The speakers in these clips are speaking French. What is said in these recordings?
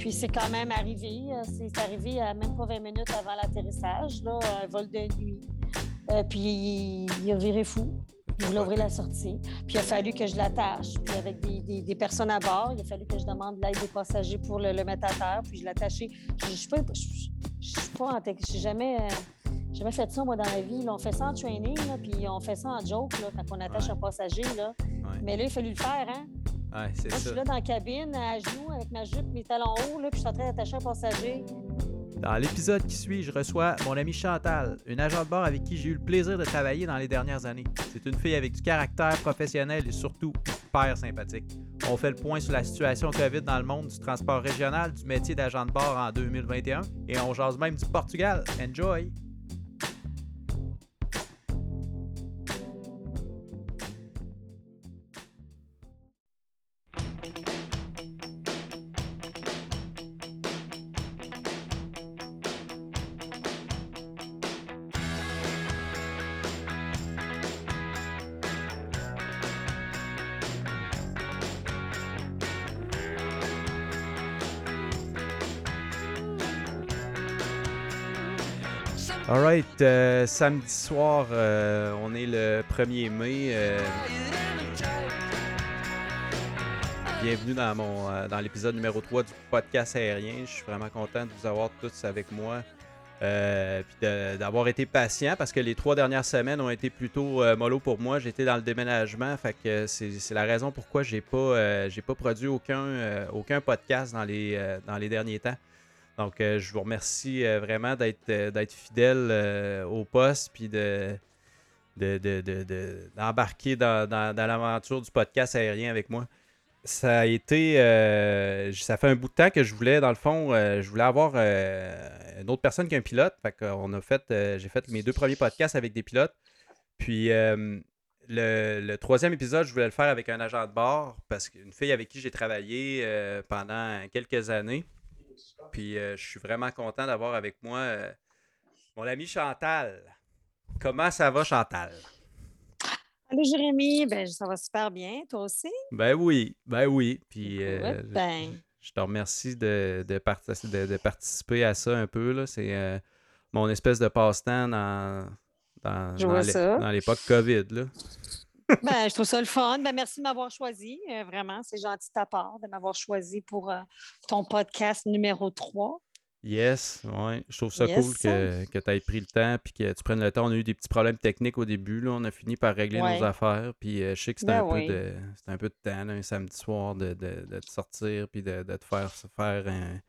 Puis c'est quand même arrivé. euh, C'est arrivé à même pas 20 minutes avant l'atterrissage, là, un vol de nuit. Euh, puis il, a viré fou. Il voulait ouvrir la sortie. Puis il a fallu que je l'attache. Puis avec des, des- des personnes à bord, il a fallu que je demande l'aide des passagers pour le, le mettre à terre. Puis je l'ai attaché. Je je suis pas. Je je suis pas en tech- J'ai jamais. euh, jamais fait ça, moi, dans la vie. là. On fait ça en training, là, puis on fait ça en joke, là, quand on attache Ouais. un passager. Là. Ouais. Mais là, il a fallu le faire, hein? Ouais, c'est je suis là dans la cabine, à genoux, avec ma jupe, mes talons hauts, là, puis je suis en train d'attacher un passager. Dans l'épisode qui suit, je reçois mon amie Chantal, une agent de bord avec qui j'ai eu le plaisir de travailler dans les dernières années. C'est une fille avec du caractère professionnel et surtout hyper sympathique. On fait le point sur la situation COVID dans le monde du transport régional, du métier d'agent de bord en 2021 et on jase même du Portugal. Enjoy! Alright, euh, samedi soir, euh, on est le 1er mai. euh, bienvenue dans mon euh, dans l'épisode numéro 3 du podcast aérien. Je suis vraiment content de vous avoir tous avec moi. Puis d'avoir été patient parce que les trois dernières semaines ont été plutôt mollo pour moi. J'étais dans le déménagement, c'est la raison pourquoi j'ai pas pas produit aucun aucun podcast dans les dans les derniers temps. Donc, euh, je vous remercie euh, vraiment d'être euh, fidèle au poste puis de de- de- de- de- d'embarquer dans, l'aventure du podcast aérien avec moi. Ça a été. ça fait un bout de temps que je voulais, dans le fond, je voulais avoir une autre personne qu'un pilote. Fait a fait. J'ai fait mes deux premiers podcasts avec des pilotes. Puis le, le troisième épisode, je voulais le faire avec un agent de bord parce qu'une fille avec qui j'ai travaillé pendant quelques années. Puis euh, je suis vraiment content d'avoir avec moi euh, mon ami Chantal. Comment ça va, Chantal? Allô, Jérémy. Ben, ça va super bien. Toi aussi? Ben oui, ben oui. Puis euh, Écoute, ben, je te remercie de, de, parti- de- de participer à ça un peu. là. C'est euh, mon espèce de passe-temps dans, dans, dans l'époque COVID. Là. Ben, je trouve ça le fun. Ben, merci de m'avoir choisi. Euh, vraiment, c'est gentil de ta part de m'avoir choisi pour euh, ton podcast numéro 3. Yes, ouais. Je trouve ça Yes. cool que, que tu aies pris le temps puis que tu prennes le temps. On a eu des petits problèmes techniques au début. Là. On a fini par régler Ouais. nos affaires. Puis euh, je sais que c'était Ben un, oui. peu de, un peu de temps, là, un samedi soir, de, de, de te sortir puis de, de te faire faire un,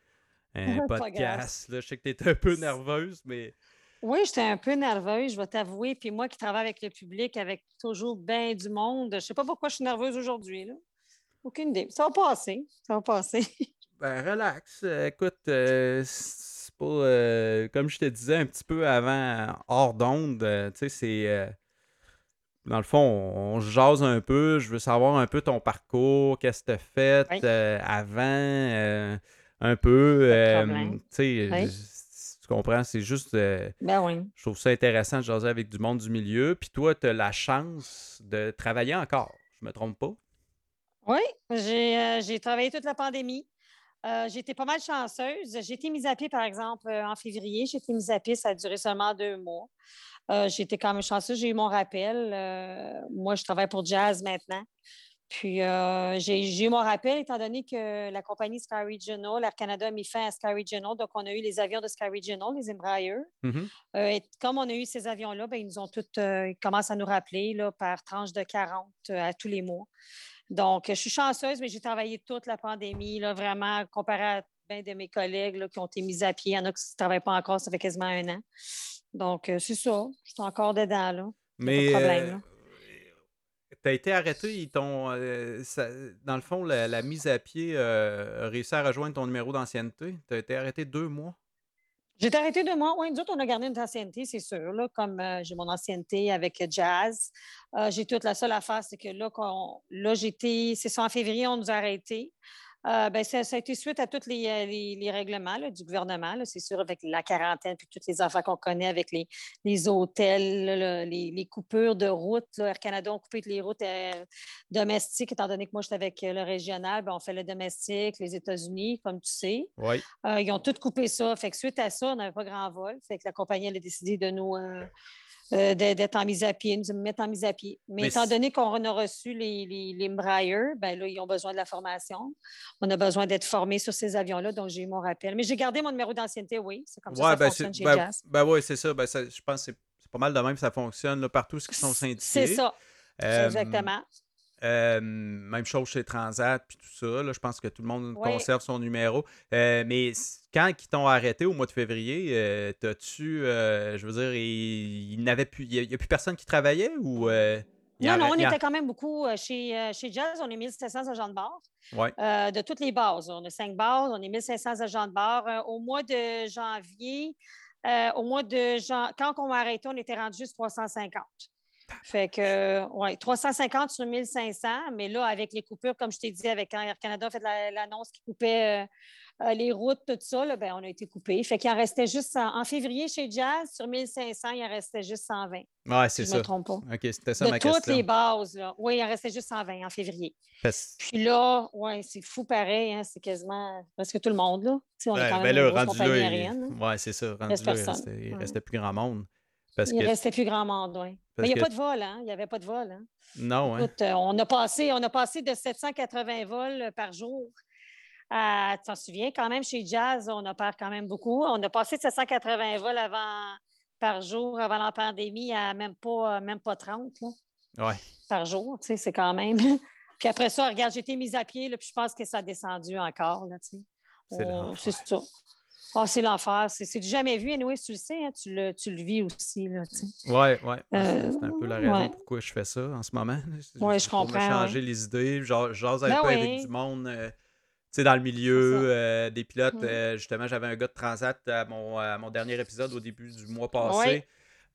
podcast. Là. Je sais que tu étais un peu nerveuse, mais Oui, j'étais un peu nerveuse, je vais t'avouer. Puis moi qui travaille avec le public, avec toujours bien du monde, je ne sais pas pourquoi je suis nerveuse aujourd'hui. là. Aucune idée. Ça va passer. Ça va passer. Ben, relax. Euh, écoute, euh, c'est pas. euh, comme je te disais un petit peu avant, hors d'onde, euh, tu sais, c'est. dans le fond, on, on se jase un peu. Je veux savoir un peu ton parcours, qu'est-ce que tu as fait Oui. avant, un peu. Tu sais, comprends, c'est juste. euh, ben oui. je trouve ça intéressant de jaser avec du monde du milieu. Puis toi, tu as la chance de travailler encore. Je me trompe pas? Oui, j'ai euh, travaillé toute la pandémie. Euh, j'ai été pas mal chanceuse. J'ai été mise à pied, par exemple, euh, en février. J'ai été mise à pied, ça a duré seulement deux mois. Euh, j'ai été quand même chanceuse. J'ai eu mon rappel. Moi, je travaille pour Jazz maintenant. Puis, euh, j'ai eu mon rappel étant donné que la compagnie Sky Regional, Air Canada a mis fin à Sky Regional. Donc, on a eu les avions de Sky Regional, les Embraer. Mhm. Euh, et comme on a eu ces avions-là, ben, ils nous ont toutes, euh, ils commencent à nous rappeler là, par tranche de 40 euh, à tous les mois. Donc, je suis chanceuse, mais j'ai travaillé toute la pandémie, là, vraiment, comparé à bien de mes collègues là, qui ont été mis à pied. Il y en a qui ne travaillent pas encore, ça fait quasiment un an. Donc, c'est ça. Je suis encore dedans, là. Mais pas de problème, as été arrêté, ils t'ont, euh, dans le fond, la, mise à pied euh, a réussi à rejoindre ton numéro d'ancienneté? Tu as été arrêté deux mois? J'ai été arrêtée deux mois. Oui, nous autres, on a gardé une ancienneté, c'est sûr. Comme euh, j'ai mon ancienneté avec Jazz. Euh, j'ai toute la seule affaire, c'est que là, là j'étais, c'est ça, en février, on nous a arrêtés. Euh, ben, ça, ça a été suite à tous les, euh, les- les règlements là, du gouvernement, c'est sûr, avec la quarantaine, puis toutes les affaires qu'on connaît avec les, les hôtels, là, les, coupures de routes. Air Canada ont coupé toutes les routes euh, domestiques, étant donné que moi, j'étais avec euh, le régional, ben, on fait le domestique, les États-Unis, comme tu sais. Oui. Euh, ils ont tous coupé ça. Fait que suite à ça, on n'avait pas grand vol. Fait que la compagnie elle a décidé de nous euh, d'être en mise à pied, nous mettre en mise à pied. Mais, Mais étant donné qu'on a reçu les, les, les Embraer, ben là, ils ont besoin de la formation. On a besoin d'être formés sur ces avions-là, donc j'ai eu mon rappel. Mais j'ai gardé mon numéro d'ancienneté, oui. C'est comme ça que ça ben, fonctionne chez ben, ben ouais, c'est ça. Ben, ça- Je pense que c'est pas mal de même ça fonctionne là, partout ce qui sont syndiqués. C'est ça. Euh, Exactement. Euh, même chose chez Transat puis tout ça. là, je pense que tout le monde Ouais. conserve son numéro. Euh, mais quand ils t'ont arrêté au mois de février, euh, t'as-tu, je veux dire, il, il n'avait plus, il n'y a, plus personne qui travaillait ou Non, non, on était quand même beaucoup chez, chez Jazz. On est 1700 agents de bord. Ouais. de toutes les bases. On a cinq bases, on est 1500 agents de bord. Euh, au mois de janvier, au mois de jan... quand on a arrêté, on était rendu juste 350. Fait que, ouais, 350 sur 1500, mais là, avec les coupures, comme je t'ai dit, avec quand Air Canada a fait la- l'annonce qui coupait euh, euh, les routes, tout ça, là, ben, on a été coupé. Fait qu'il en restait juste, en, en février chez Jazz, sur 1500, il en restait juste 120. Ouais, Si c'est je ne me ça. trompe pas. Ok, c'était ça De ma toutes question. les bases, là. Oui, il en restait juste 120 en février. Parce- Puis là, ouais, c'est fou pareil, hein, c'est quasiment presque tout le monde, là. On est Ouais, quand ben même là, une grosse rendu là, il- hein. ouais, c'est ça. Rendu là, il restait, il restait plus grand monde. Parce Il que, restait plus grand monde, oui. Parce Mais il n'y que- a pas de vol, hein? Il n'y avait pas de vol. Hein? non, hein? Écoute, euh, on, a passé, on a passé de 780 vols euh, par jour à, tu t'en souviens, quand même, chez Jazz, on opère quand même beaucoup. On a passé de 780 vols avant, par jour avant la pandémie à même pas, euh, même pas 30 là, Ouais. par jour. Tu sais, c'est quand même. puis après ça, regarde, j'ai été mise à pied, là, puis je pense que ça a descendu encore. Là, tu sais. C'est ça. Ah, c'est l'enfer. C'est du jamais vu. Anyway, tu le sais, hein, tu, le, tu le vis aussi. Là, tu sais. Ouais, ouais. Euh, c'est un peu la raison ouais. pourquoi je fais ça en ce moment. Juste je pour me comprends, changer les idées. J'ose Ben peu avec oui. du monde. euh, tu sais, dans le milieu euh, des pilotes, Mm. euh, justement, j'avais un gars de Transat à mon, à mon dernier épisode au début du mois passé.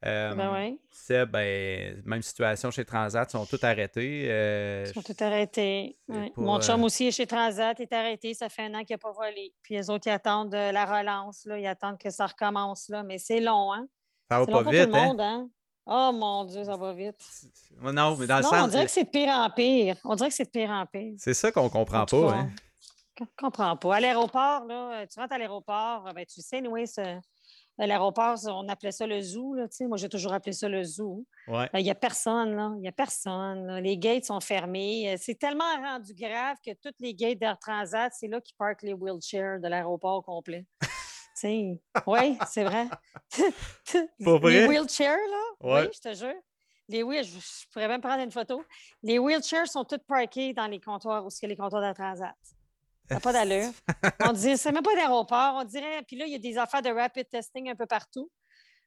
Euh, Ben. Seb, ben, même situation chez Transat, ils sont tous arrêtés. euh, Ils sont tout arrêtés. c'est Ouais. pas, Mon chum euh, aussi est chez Transat, est arrêté. Ça fait un an qu'il n'a pas volé. Puis les autres, ils attendent euh, la relance. Là. Ils attendent que ça recommence. Là. Mais c'est long, hein? ça va C'est pas long pour vite, tout le hein? monde, hein? Oh mon Dieu, ça va vite. Non, mais dans le non, sens. on dirait que c'est de pire en pire. On dirait que c'est de pire en pire. C'est ça qu'on comprend En tout pas, hein? Je comprends pas. À l'aéroport, là, euh, tu rentres à l'aéroport, euh, ben, tu sais, anyway, ce- l'aéroport, on appelait ça le zoo. Là. Moi, j'ai toujours appelé ça le zoo. Ouais. Il n'y a personne, là. Il n'y a personne. là. Les gates sont fermés. Euh, C'est tellement rendu grave que toutes les gates d'Air Transat, c'est là qu'ils parquent les wheelchairs de l'aéroport complet. oui, c'est vrai. Pour vrai? Les wheelchairs, là, Ouais. oui, je te jure. Les wheel- je, je pourrais même prendre une photo. Les wheelchairs sont toutes parqués dans les comptoirs a les comptoirs d'Air Transat. Ça n'a pas d'allure. On dirait, c'est même pas d'aéroport. On dirait, puis là, il y a des affaires de rapid testing un peu partout.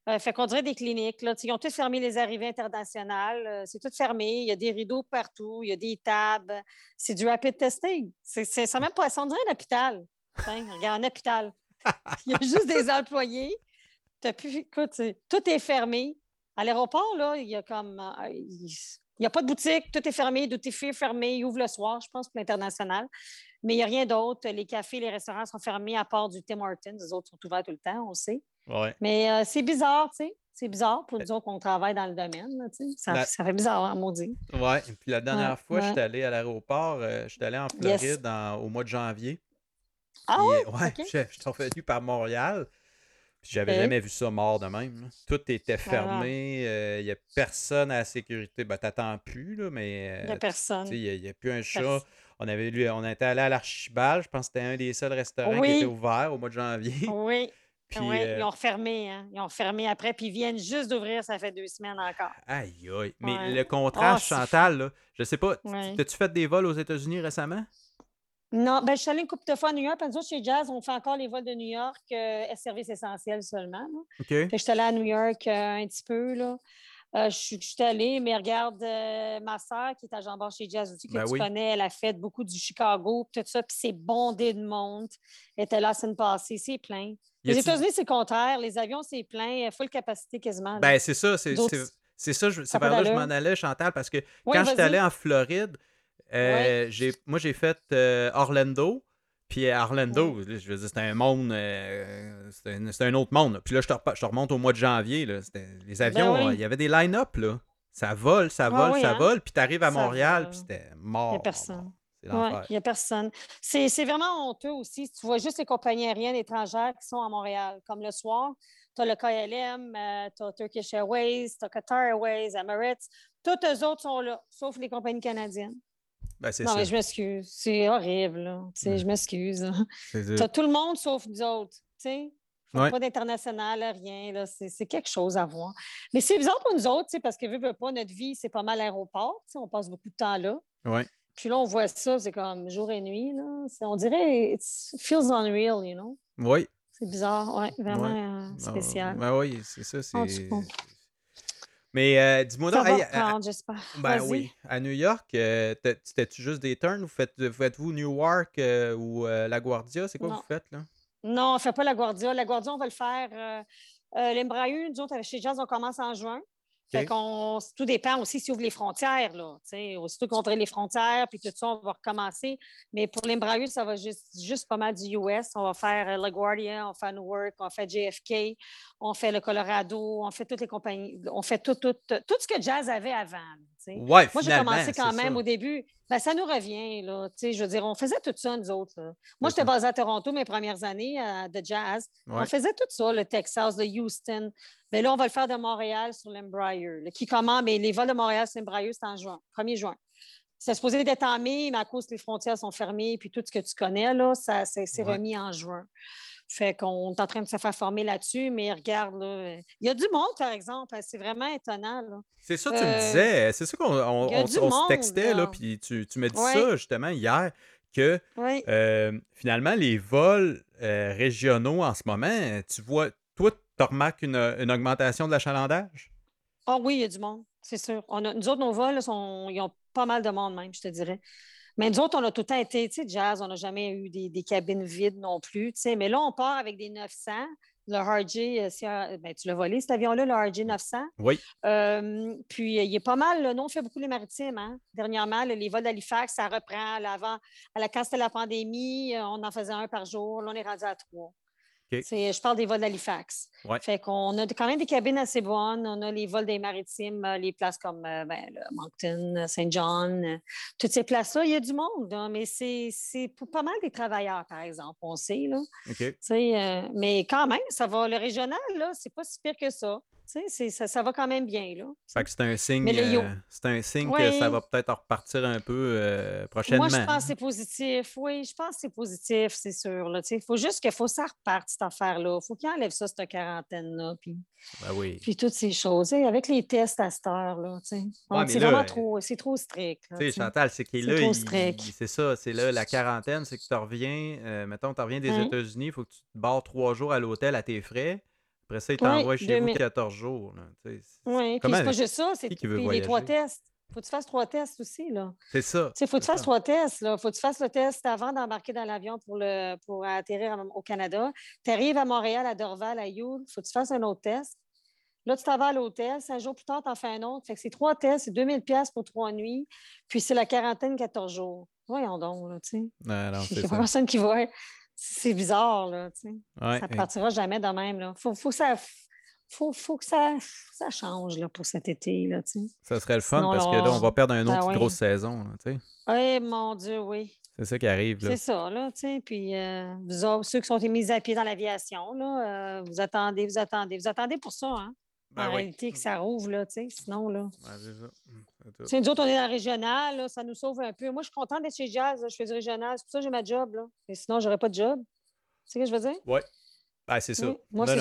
Euh, fait qu'on dirait des cliniques. Ils ont tous fermé les arrivées internationales. Euh, c'est tout fermé. Il y a des rideaux partout. Il y a des tables. C'est du rapid testing. C'est, c'est, même pas. Ça, on dirait un hôpital. Regarde, un hôpital. Il y a juste des employés. T'as plus, écoute, tout est fermé. À l'aéroport, là, il y a comme. euh, il n'y a pas de boutique. Tout est fermé. Tout est fermé. Ils ouvrent le soir, je pense, pour l'international. Mais il n'y a rien d'autre. Les cafés, les restaurants sont fermés à part du Tim Hortons. Les autres sont ouverts tout le temps, on sait. Ouais. Mais euh, c'est bizarre, tu sais. C'est bizarre pour nous autres qu'on travaille dans le domaine. là, ça, La- ça fait bizarre, hein, maudit. Et puis la dernière Ouais, fois, ouais. j'étais allé à l'aéroport, euh, j'étais allé en Yes. Floride en- au mois de janvier. Ah Puis, ouais? euh, ouais, ok. je je suis revenu par Montréal. Puis j'avais jamais vu ça mort de même. là. Tout était Ah. fermé. Il n'y a personne à la sécurité. Ben, t'attends plus, là, mais Il n'y a euh, personne. il n'y a, plus un chat. Personne. On avait lu, on était allé à l'Archibald. Je pense que c'était un des seuls restaurants qui était ouvert au mois de janvier. Oui. Puis, oui, euh, ils ont refermé, hein. Ils ont fermé après, puis ils viennent juste d'ouvrir, ça fait deux semaines encore. Aïe, aïe. Mais Ouais. le contraste, c'est Chantal, là, je sais pas, Ouais. t'as-tu fait des vols aux États-Unis récemment? Non, ben, je suis allée une couple de fois à New York. Nous autres, chez Jazz, on fait encore les vols de New York, euh, service essentiel seulement. là. OK. Fait que je suis allée à New York euh, un petit peu, là. Euh, je suis je suis allée, mais regarde, euh, ma soeur qui est à Jean-Bart chez Jazz aussi, que Ben tu oui. connais, elle a fait beaucoup du Chicago, tout ça, puis c'est bondé de monde. Elle était là la semaine passée, c'est plein. Les États-Unis, c'est le contraire. Les avions, c'est plein, euh, full capacité quasiment. Ben, c'est ça, c'est ça, je- c'est vers là que je m'en allais, Chantal, parce que Oui, quand j'étais vas-y. allé en Floride, euh, j'ai- moi j'ai fait Orlando, Puis à Orlando, je veux dire, c'était un monde, euh, c'était un, c'était un autre monde. Puis là, je te, repa- je te remonte au mois de janvier. Là, c'était- les avions, Ben oui. euh, il y avait des line-up. là. Ça vole, ça Ah vole, oui, ça hein? vole. Puis t'arrives à Ça Montréal, vole. puis c'était Il mort. n'y a personne. il n'y a personne. C'est c'est vraiment honteux aussi. Tu vois juste les compagnies aériennes étrangères qui sont à Montréal. Comme le soir, tu as le KLM, tu as Turkish Airways, tu as Qatar Airways, Emirates. Toutes eux autres sont là, sauf les compagnies canadiennes. Ben, Non, ça. mais je m'excuse. C'est horrible. là. Je m'excuse. Tu as tout le monde sauf nous autres. tu sais. Ouais. Pas d'international, rien. C'est quelque chose à voir. Mais c'est bizarre pour nous autres, parce que veut pas, notre vie, c'est pas mal l'aéroport. On passe beaucoup de temps là. Ouais. Puis là, on voit ça, c'est comme jour et nuit. Là. On dirait, it feels unreal, you know? Oui. C'est bizarre, ouais, vraiment Ouais. euh, spécial. Ben oui, c'est ça. C'est... Mais euh, dis-moi donc, hey, j'espère. Ben oui. À New York, euh, c'était-tu juste des turns ou faites, faites-vous Newark euh, ou euh, LaGuardia? C'est quoi que Non. vous faites là? Non, on ne fait pas la Guardia. La Guardia, on va le faire. Euh, euh, L'Embraer, nous autres, chez Jazz, on commence en juin. Fait qu'on, tout dépend aussi s'ils ouvrent les frontières. Là, aussitôt qu'on ouvre les frontières, puis tout ça, on va recommencer. Mais pour l'Embraer, ça va juste, juste pas mal du US. On va faire euh, LaGuardia, on fait Newark, on fait JFK, on fait le Colorado, on fait toutes les compagnies. On fait tout, tout, tout, tout ce que Jazz avait avant. Ouais, Moi, j'ai commencé quand même ça. au début. Ben, ça nous revient, là. Je veux dire, on faisait tout ça, nous autres. là. Moi, j'étais basée à Toronto mes premières années euh, de jazz. Ouais. On faisait tout ça, le Texas, le Houston. Mais là, on va le faire de Montréal sur l'Embraer. Qui comment? Mais les vols de Montréal sur l'Embraer, c'est en juin, 1er juin. C'est supposé d'être en mai, mais à cause que les frontières sont fermées, puis tout ce que tu connais, là, ça Ouais. remis en juin. Fait qu'on est en train de se faire former là-dessus, mais regarde, là, il y a du monde, par exemple. C'est vraiment étonnant. Là. C'est ça, tu me Euh, disais. C'est ça qu'on on, on- se textait, là, puis tu, tu me dis Ouais. ça justement hier, que euh, finalement, les vols euh, régionaux en ce moment, tu vois, toi, tu remarques une, une augmentation de l'achalandage? Ah oui, il y a du monde, c'est sûr. On a, nous autres, nos vols, sont, ils ont pas mal de monde même, je te dirais. Mais nous autres, on a tout le temps été, tu sais, jazz, on n'a jamais eu des, des cabines vides non plus, tu sais. Mais là, on part avec des 900. Le RJ, euh, un- ben, tu l'as volé, cet avion-là, le RJ 900. Oui. Euh, puis, euh, il est pas mal, là. nous, on fait beaucoup les maritimes. Hein? Dernièrement, là, les vols d'Halifax, ça reprend. Là, avant, à la, quand c'était la pandémie, euh, on en faisait un par jour. Là, on est rendu à trois. C'est- Je parle des vols d'Halifax. Ouais. Fait qu'on a quand même des cabines assez bonnes. On a les vols des maritimes, euh, les places comme euh, ben, le Moncton, Saint John, euh, toutes ces places-là, il y a du monde. là, mais c'est c'est pour pas mal des travailleurs, par exemple, on sait. Là, euh, mais quand même, ça va. Le régional, là, c'est pas si pire que ça. Ça, ça va quand même bien. Là. Fait que c'est un signe, euh, c'est un signe que ça va peut-être repartir un peu euh, prochainement. Moi, je pense que c'est positif. Oui, je pense que c'est positif, c'est sûr. Il faut juste qu'il faut que ça reparte, cette affaire-là. Il faut qu'il enlève ça, cette quarantaine-là. Puis, Ben oui. puis toutes ces choses. Avec les tests à cette heure-là. Ouais, c'est vraiment euh, trop, c'est trop strict. là. Chantal, c'est qu'il est là, c'est ça, c'est là la quarantaine, c'est que tu reviens, euh, mettons, tu reviens des Hein? États-Unis, il faut que tu te barres trois jours à l'hôtel à tes frais. Après ça, ils Oui, t'envoient chez vous 2000. 14 jours. Oui, puis c'est pas juste ça, c'est les trois tests. Faut que tu fasses trois tests aussi, là. C'est ça. Tu sais, faut que tu fasses ça. trois tests, là. Faut que tu fasses le test avant d'embarquer dans l'avion pour, le, pour atterrir au Canada. Tu arrives à Montréal, à Dorval, à Youl, faut que tu fasses un autre test. Là, tu t'en vas à l'hôtel. Cinq jours plus tard, tu en fais un autre. Fait que c'est trois tests, c'est 2000 pièces pour trois nuits. Puis c'est la quarantaine 14 jours. Voyons donc, là, tu sais. Non, non, Il c'est n'y a pas ça. personne qui va. C'est bizarre, là, tu sais. Ouais, Ça hey, partira jamais de même, là. Faut, faut que ça... Faut, faut que ça, ça change là, pour cet été. Là, tu sais. ça serait le fun Sinon, parce que là, on va perdre une Ben autre grosse saison. là, tu sais. Oui, mon Dieu, oui. C'est ça qui arrive. Là. C'est ça, là, tu sais. Puis, euh, vous autres, ceux qui sont mis à pied dans l'aviation, là, euh, vous attendez, vous attendez. Vous attendez pour ça, hein? Ben en oui. réalité, que ça rouvre, là, tu sais. Sinon, là. C'est c'est nous autres, on est dans le régional, là, ça nous sauve un peu. Moi, je suis contente d'être chez Jazz, là, je fais du régional. C'est pour ça que j'ai ma job, là. Et sinon, j'aurais pas de job. Tu sais ce que je veux dire? Ouais. Ben, c'est ça. Oui. Moi, c'est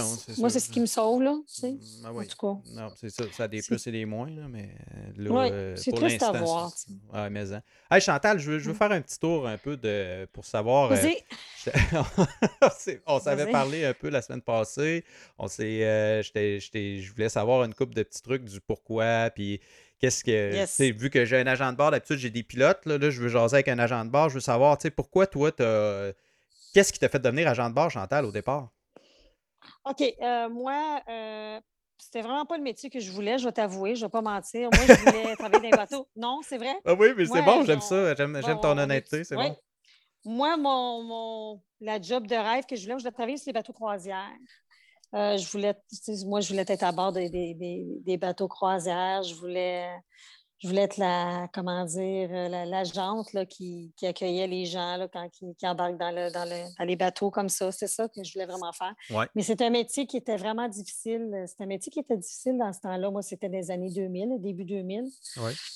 c'est ce qui me sauve, là. Tu sais. Mm, ah En tout cas. Non, c'est ça. Ça a des C'est- plus et des moins, là, mais euh, là, euh, c'est pour triste à voir, c'est- Ouais, mais hein. Hey, Chantal, je veux, je veux Mm. faire un petit tour un peu de pour savoir. euh, Vas-y. c'est- on s'avait parlé un peu la semaine passée. On s'est, euh, je voulais savoir une couple de petits trucs du pourquoi, puis qu'est-ce que, Yes. vu que j'ai un agent de bord, d'habitude j'ai des pilotes, là, là, je veux jaser avec un agent de bord, je veux savoir, tu sais, pourquoi toi, qu'est-ce qui t'a fait devenir agent de bord, Chantal, au départ? OK. euh, moi, euh, c'était vraiment pas le métier que je voulais, je vais t'avouer, je vais pas mentir. Moi, je voulais travailler dans les bateaux. Non, c'est vrai? Ah oui, mais c'est bon, j'aime ça, j'aime, Bon, ton honnêteté, c'est bon. moi, mon, la job de rêve que je voulais, je voulais travailler sur les bateaux croisières. Euh, je voulais, moi, je voulais être à bord des, des bateaux croisières. Je voulais je voulais être la, comment dire, euh, la, jante qui, accueillait les gens là, quand qui embarquent dans, le, dans, les bateaux comme ça. C'est ça que je voulais vraiment faire. Mais c'est un métier qui était vraiment difficile. C'est un métier qui était difficile dans ce temps-là. Moi, c'était des années 2000, début 2000.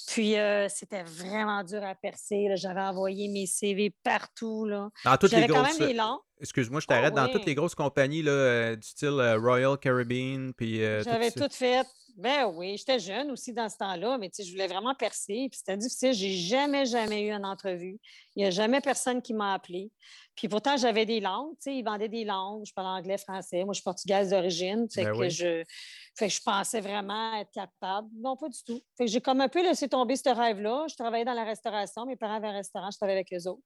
Puis euh, c'était vraiment dur à percer. J'avais envoyé mes CV partout. Là. Dans toutes les grosses... quand même des Excuse-moi, je t'arrête. Ah dans toutes les grosses compagnies là, euh, du style Royal Caribbean. Puis, J'avais tout fait. Ben oui, j'étais jeune aussi dans ce temps-là, mais je voulais vraiment percer. Puis c'était difficile. J'ai jamais, jamais eu une entrevue. Il n'y a jamais personne qui m'a appelé. Puis pourtant, j'avais des langues. Ils vendaient des langues. Je parle anglais, français. Moi, je suis portugaise d'origine. Fait, ben que je, fait que je pensais vraiment être capable. Non, pas du tout. Fait que j'ai comme un peu laissé tomber ce rêve-là. Je travaillais dans la restauration. Mes parents avaient un restaurant. Je travaillais avec eux autres.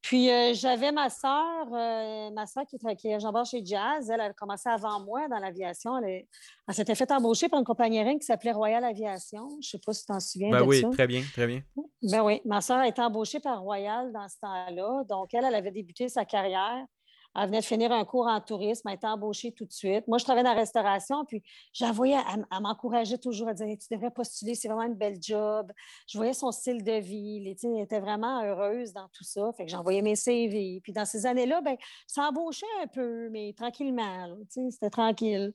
Puis euh, j'avais ma soeur, euh, ma soeur qui, qui est chez Jazz. Elle, a commencé avant moi dans l'aviation. Elle, s'était fait embaucher par une compagnie aérienne qui s'appelait Royal Aviation. Je ne sais pas si tu t'en souviens. Ben oui, très bien, très bien. Ben oui, ma soeur a été embauchée par Royal dans ce temps-là. Donc, elle, elle avait débuté sa carrière elle venait de finir un cours en tourisme, elle été embauchée tout de suite. Moi, je travaillais dans la restauration, puis j'envoyais, elle, elle m'encourageait toujours à dire Tu devrais postuler, c'est vraiment une belle job. Je voyais son style de vie, elle était vraiment heureuse dans tout ça. Fait que j'envoyais mes CV. Puis dans ces années-là, ben, ça embauchait un peu, mais tranquillement. C'était tranquille.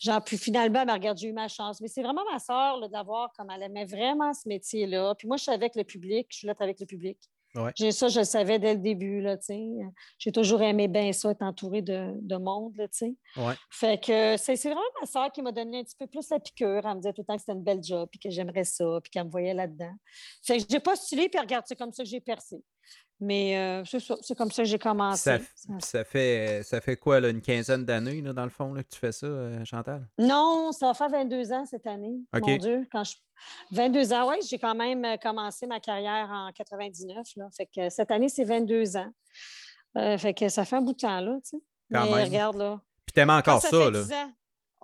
Genre, puis finalement, regarde, j'ai eu ma chance. Mais c'est vraiment ma soeur l'avoir comme elle aimait vraiment ce métier-là. Puis moi, je suis avec le public, je suis là avec le public. J'ai ça, je le savais dès le début. Là, J'ai toujours aimé bien ça, être entourée de, de monde. Là, ouais. Fait que c'est vraiment ma soeur qui m'a donné un petit peu plus la piqûre. Elle me disait tout le temps que c'était une belle job, puis que j'aimerais ça, puis qu'elle me voyait là-dedans. Fait que j'ai postulé, puis regarde, c'est comme ça que j'ai percé. Mais euh, c'est ça, comme ça que j'ai commencé. Ça, fait, ça fait quoi, là, une quinzaine d'années, dans le fond, là, que tu fais ça, euh, Chantal? Non, ça va faire 22 ans cette année. Mon Dieu, quand je... 22 ans, oui, j'ai quand même euh, commencé ma carrière en 99. Là. Fait que cette année, c'est 22 ans. fait que ça fait un bout de temps, là, tu sais. Mais regarde, là. Puis t'aimes encore ça, là.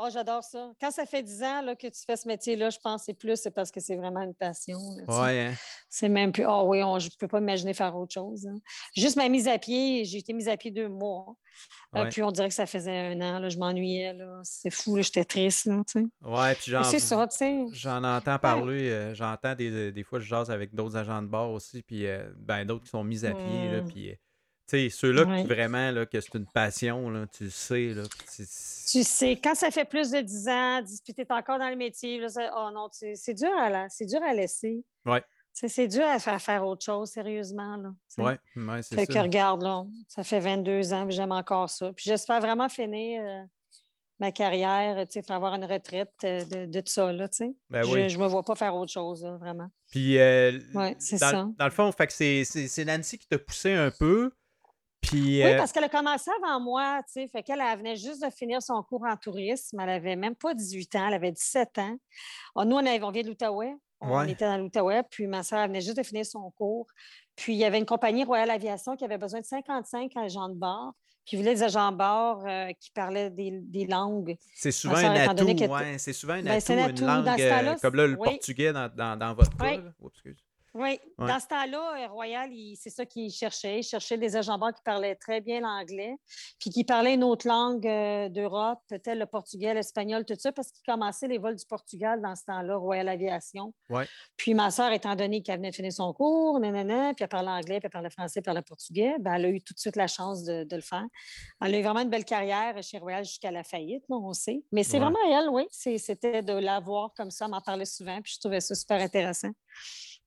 Oh, j'adore ça. Quand ça fait 10 ans là, que tu fais ce métier-là, je pense que c'est plus, c'est parce que c'est vraiment une passion. Oui. Hein. C'est même plus. Oh oui, je ne peux pas imaginer faire autre chose. Hein. Juste ma mise à pied, j'ai été mise à pied deux mois. Euh, puis on dirait que ça faisait un an. Là, je m'ennuyais. C'est fou, j'étais triste. Là, ouais, puis j'en. Ça. J'en entends parler. Euh, j'entends des, des, fois, je jase avec d'autres agents de bord aussi, puis euh, ben, d'autres qui sont mis à pied. Là, mmh. puis ceux-là qui vraiment, là, que c'est une passion, là, tu le sais. Là, tu sais, quand ça fait plus de 10 ans, tu es encore dans le métier, là, oh non, c'est dur, à, dur à laisser. Oui. C'est dur à faire, faire autre chose, sérieusement. Oui, ouais, c'est ça. Fait que regarde, là, ça fait 22 ans, j'aime encore ça. Puis j'espère vraiment finir euh, ma carrière, tu sais, avoir une retraite euh, de, de, tout ça, là, tu sais. Ben je, ne me vois pas faire autre chose, vraiment. Puis, euh, c'est ça. Dans le fond, c'est Nancy qui t'a poussé un peu. Oui, euh parce qu'elle a commencé avant moi, tu sais, fait qu'elle venait juste de finir son cours en tourisme. Elle avait même pas 18 ans, elle avait 17 ans. Ah, nous, on, on vient de l'Outaouais. On était dans l'Outaouais, puis ma soeur venait juste de finir son cours. Puis il y avait une compagnie Royal Aviation qui avait besoin de 55 agents de bord. Puis voulait des agents de bord euh, qui parlaient des, langues. C'est souvent, un atout, ouais, c'est souvent un atout, une langue, euh, comme là, le portugais dans, dans, votre cas. Oui, dans ce temps-là, euh, Royal, c'est ça qu'il cherchait. Il cherchait des agents qui parlaient très bien l'anglais, puis qui parlaient une autre langue euh, d'Europe, peut-être le portugais, l'espagnol, tout ça, parce qu'il commençait les vols du Portugal dans ce temps-là, Royal Aviation. Ouais. Puis ma soeur, étant donné qu'elle venait de finir son cours, nanana, puis elle parlait anglais, puis elle parlait français, puis elle parlait portugais, ben, elle a eu tout de suite la chance de, le faire. Elle a eu vraiment une belle carrière chez Royal jusqu'à la faillite, on sait. Mais c'est vraiment elle, oui. C'était de la voir comme ça, elle m'en parlait souvent, puis je trouvais ça super intéressant.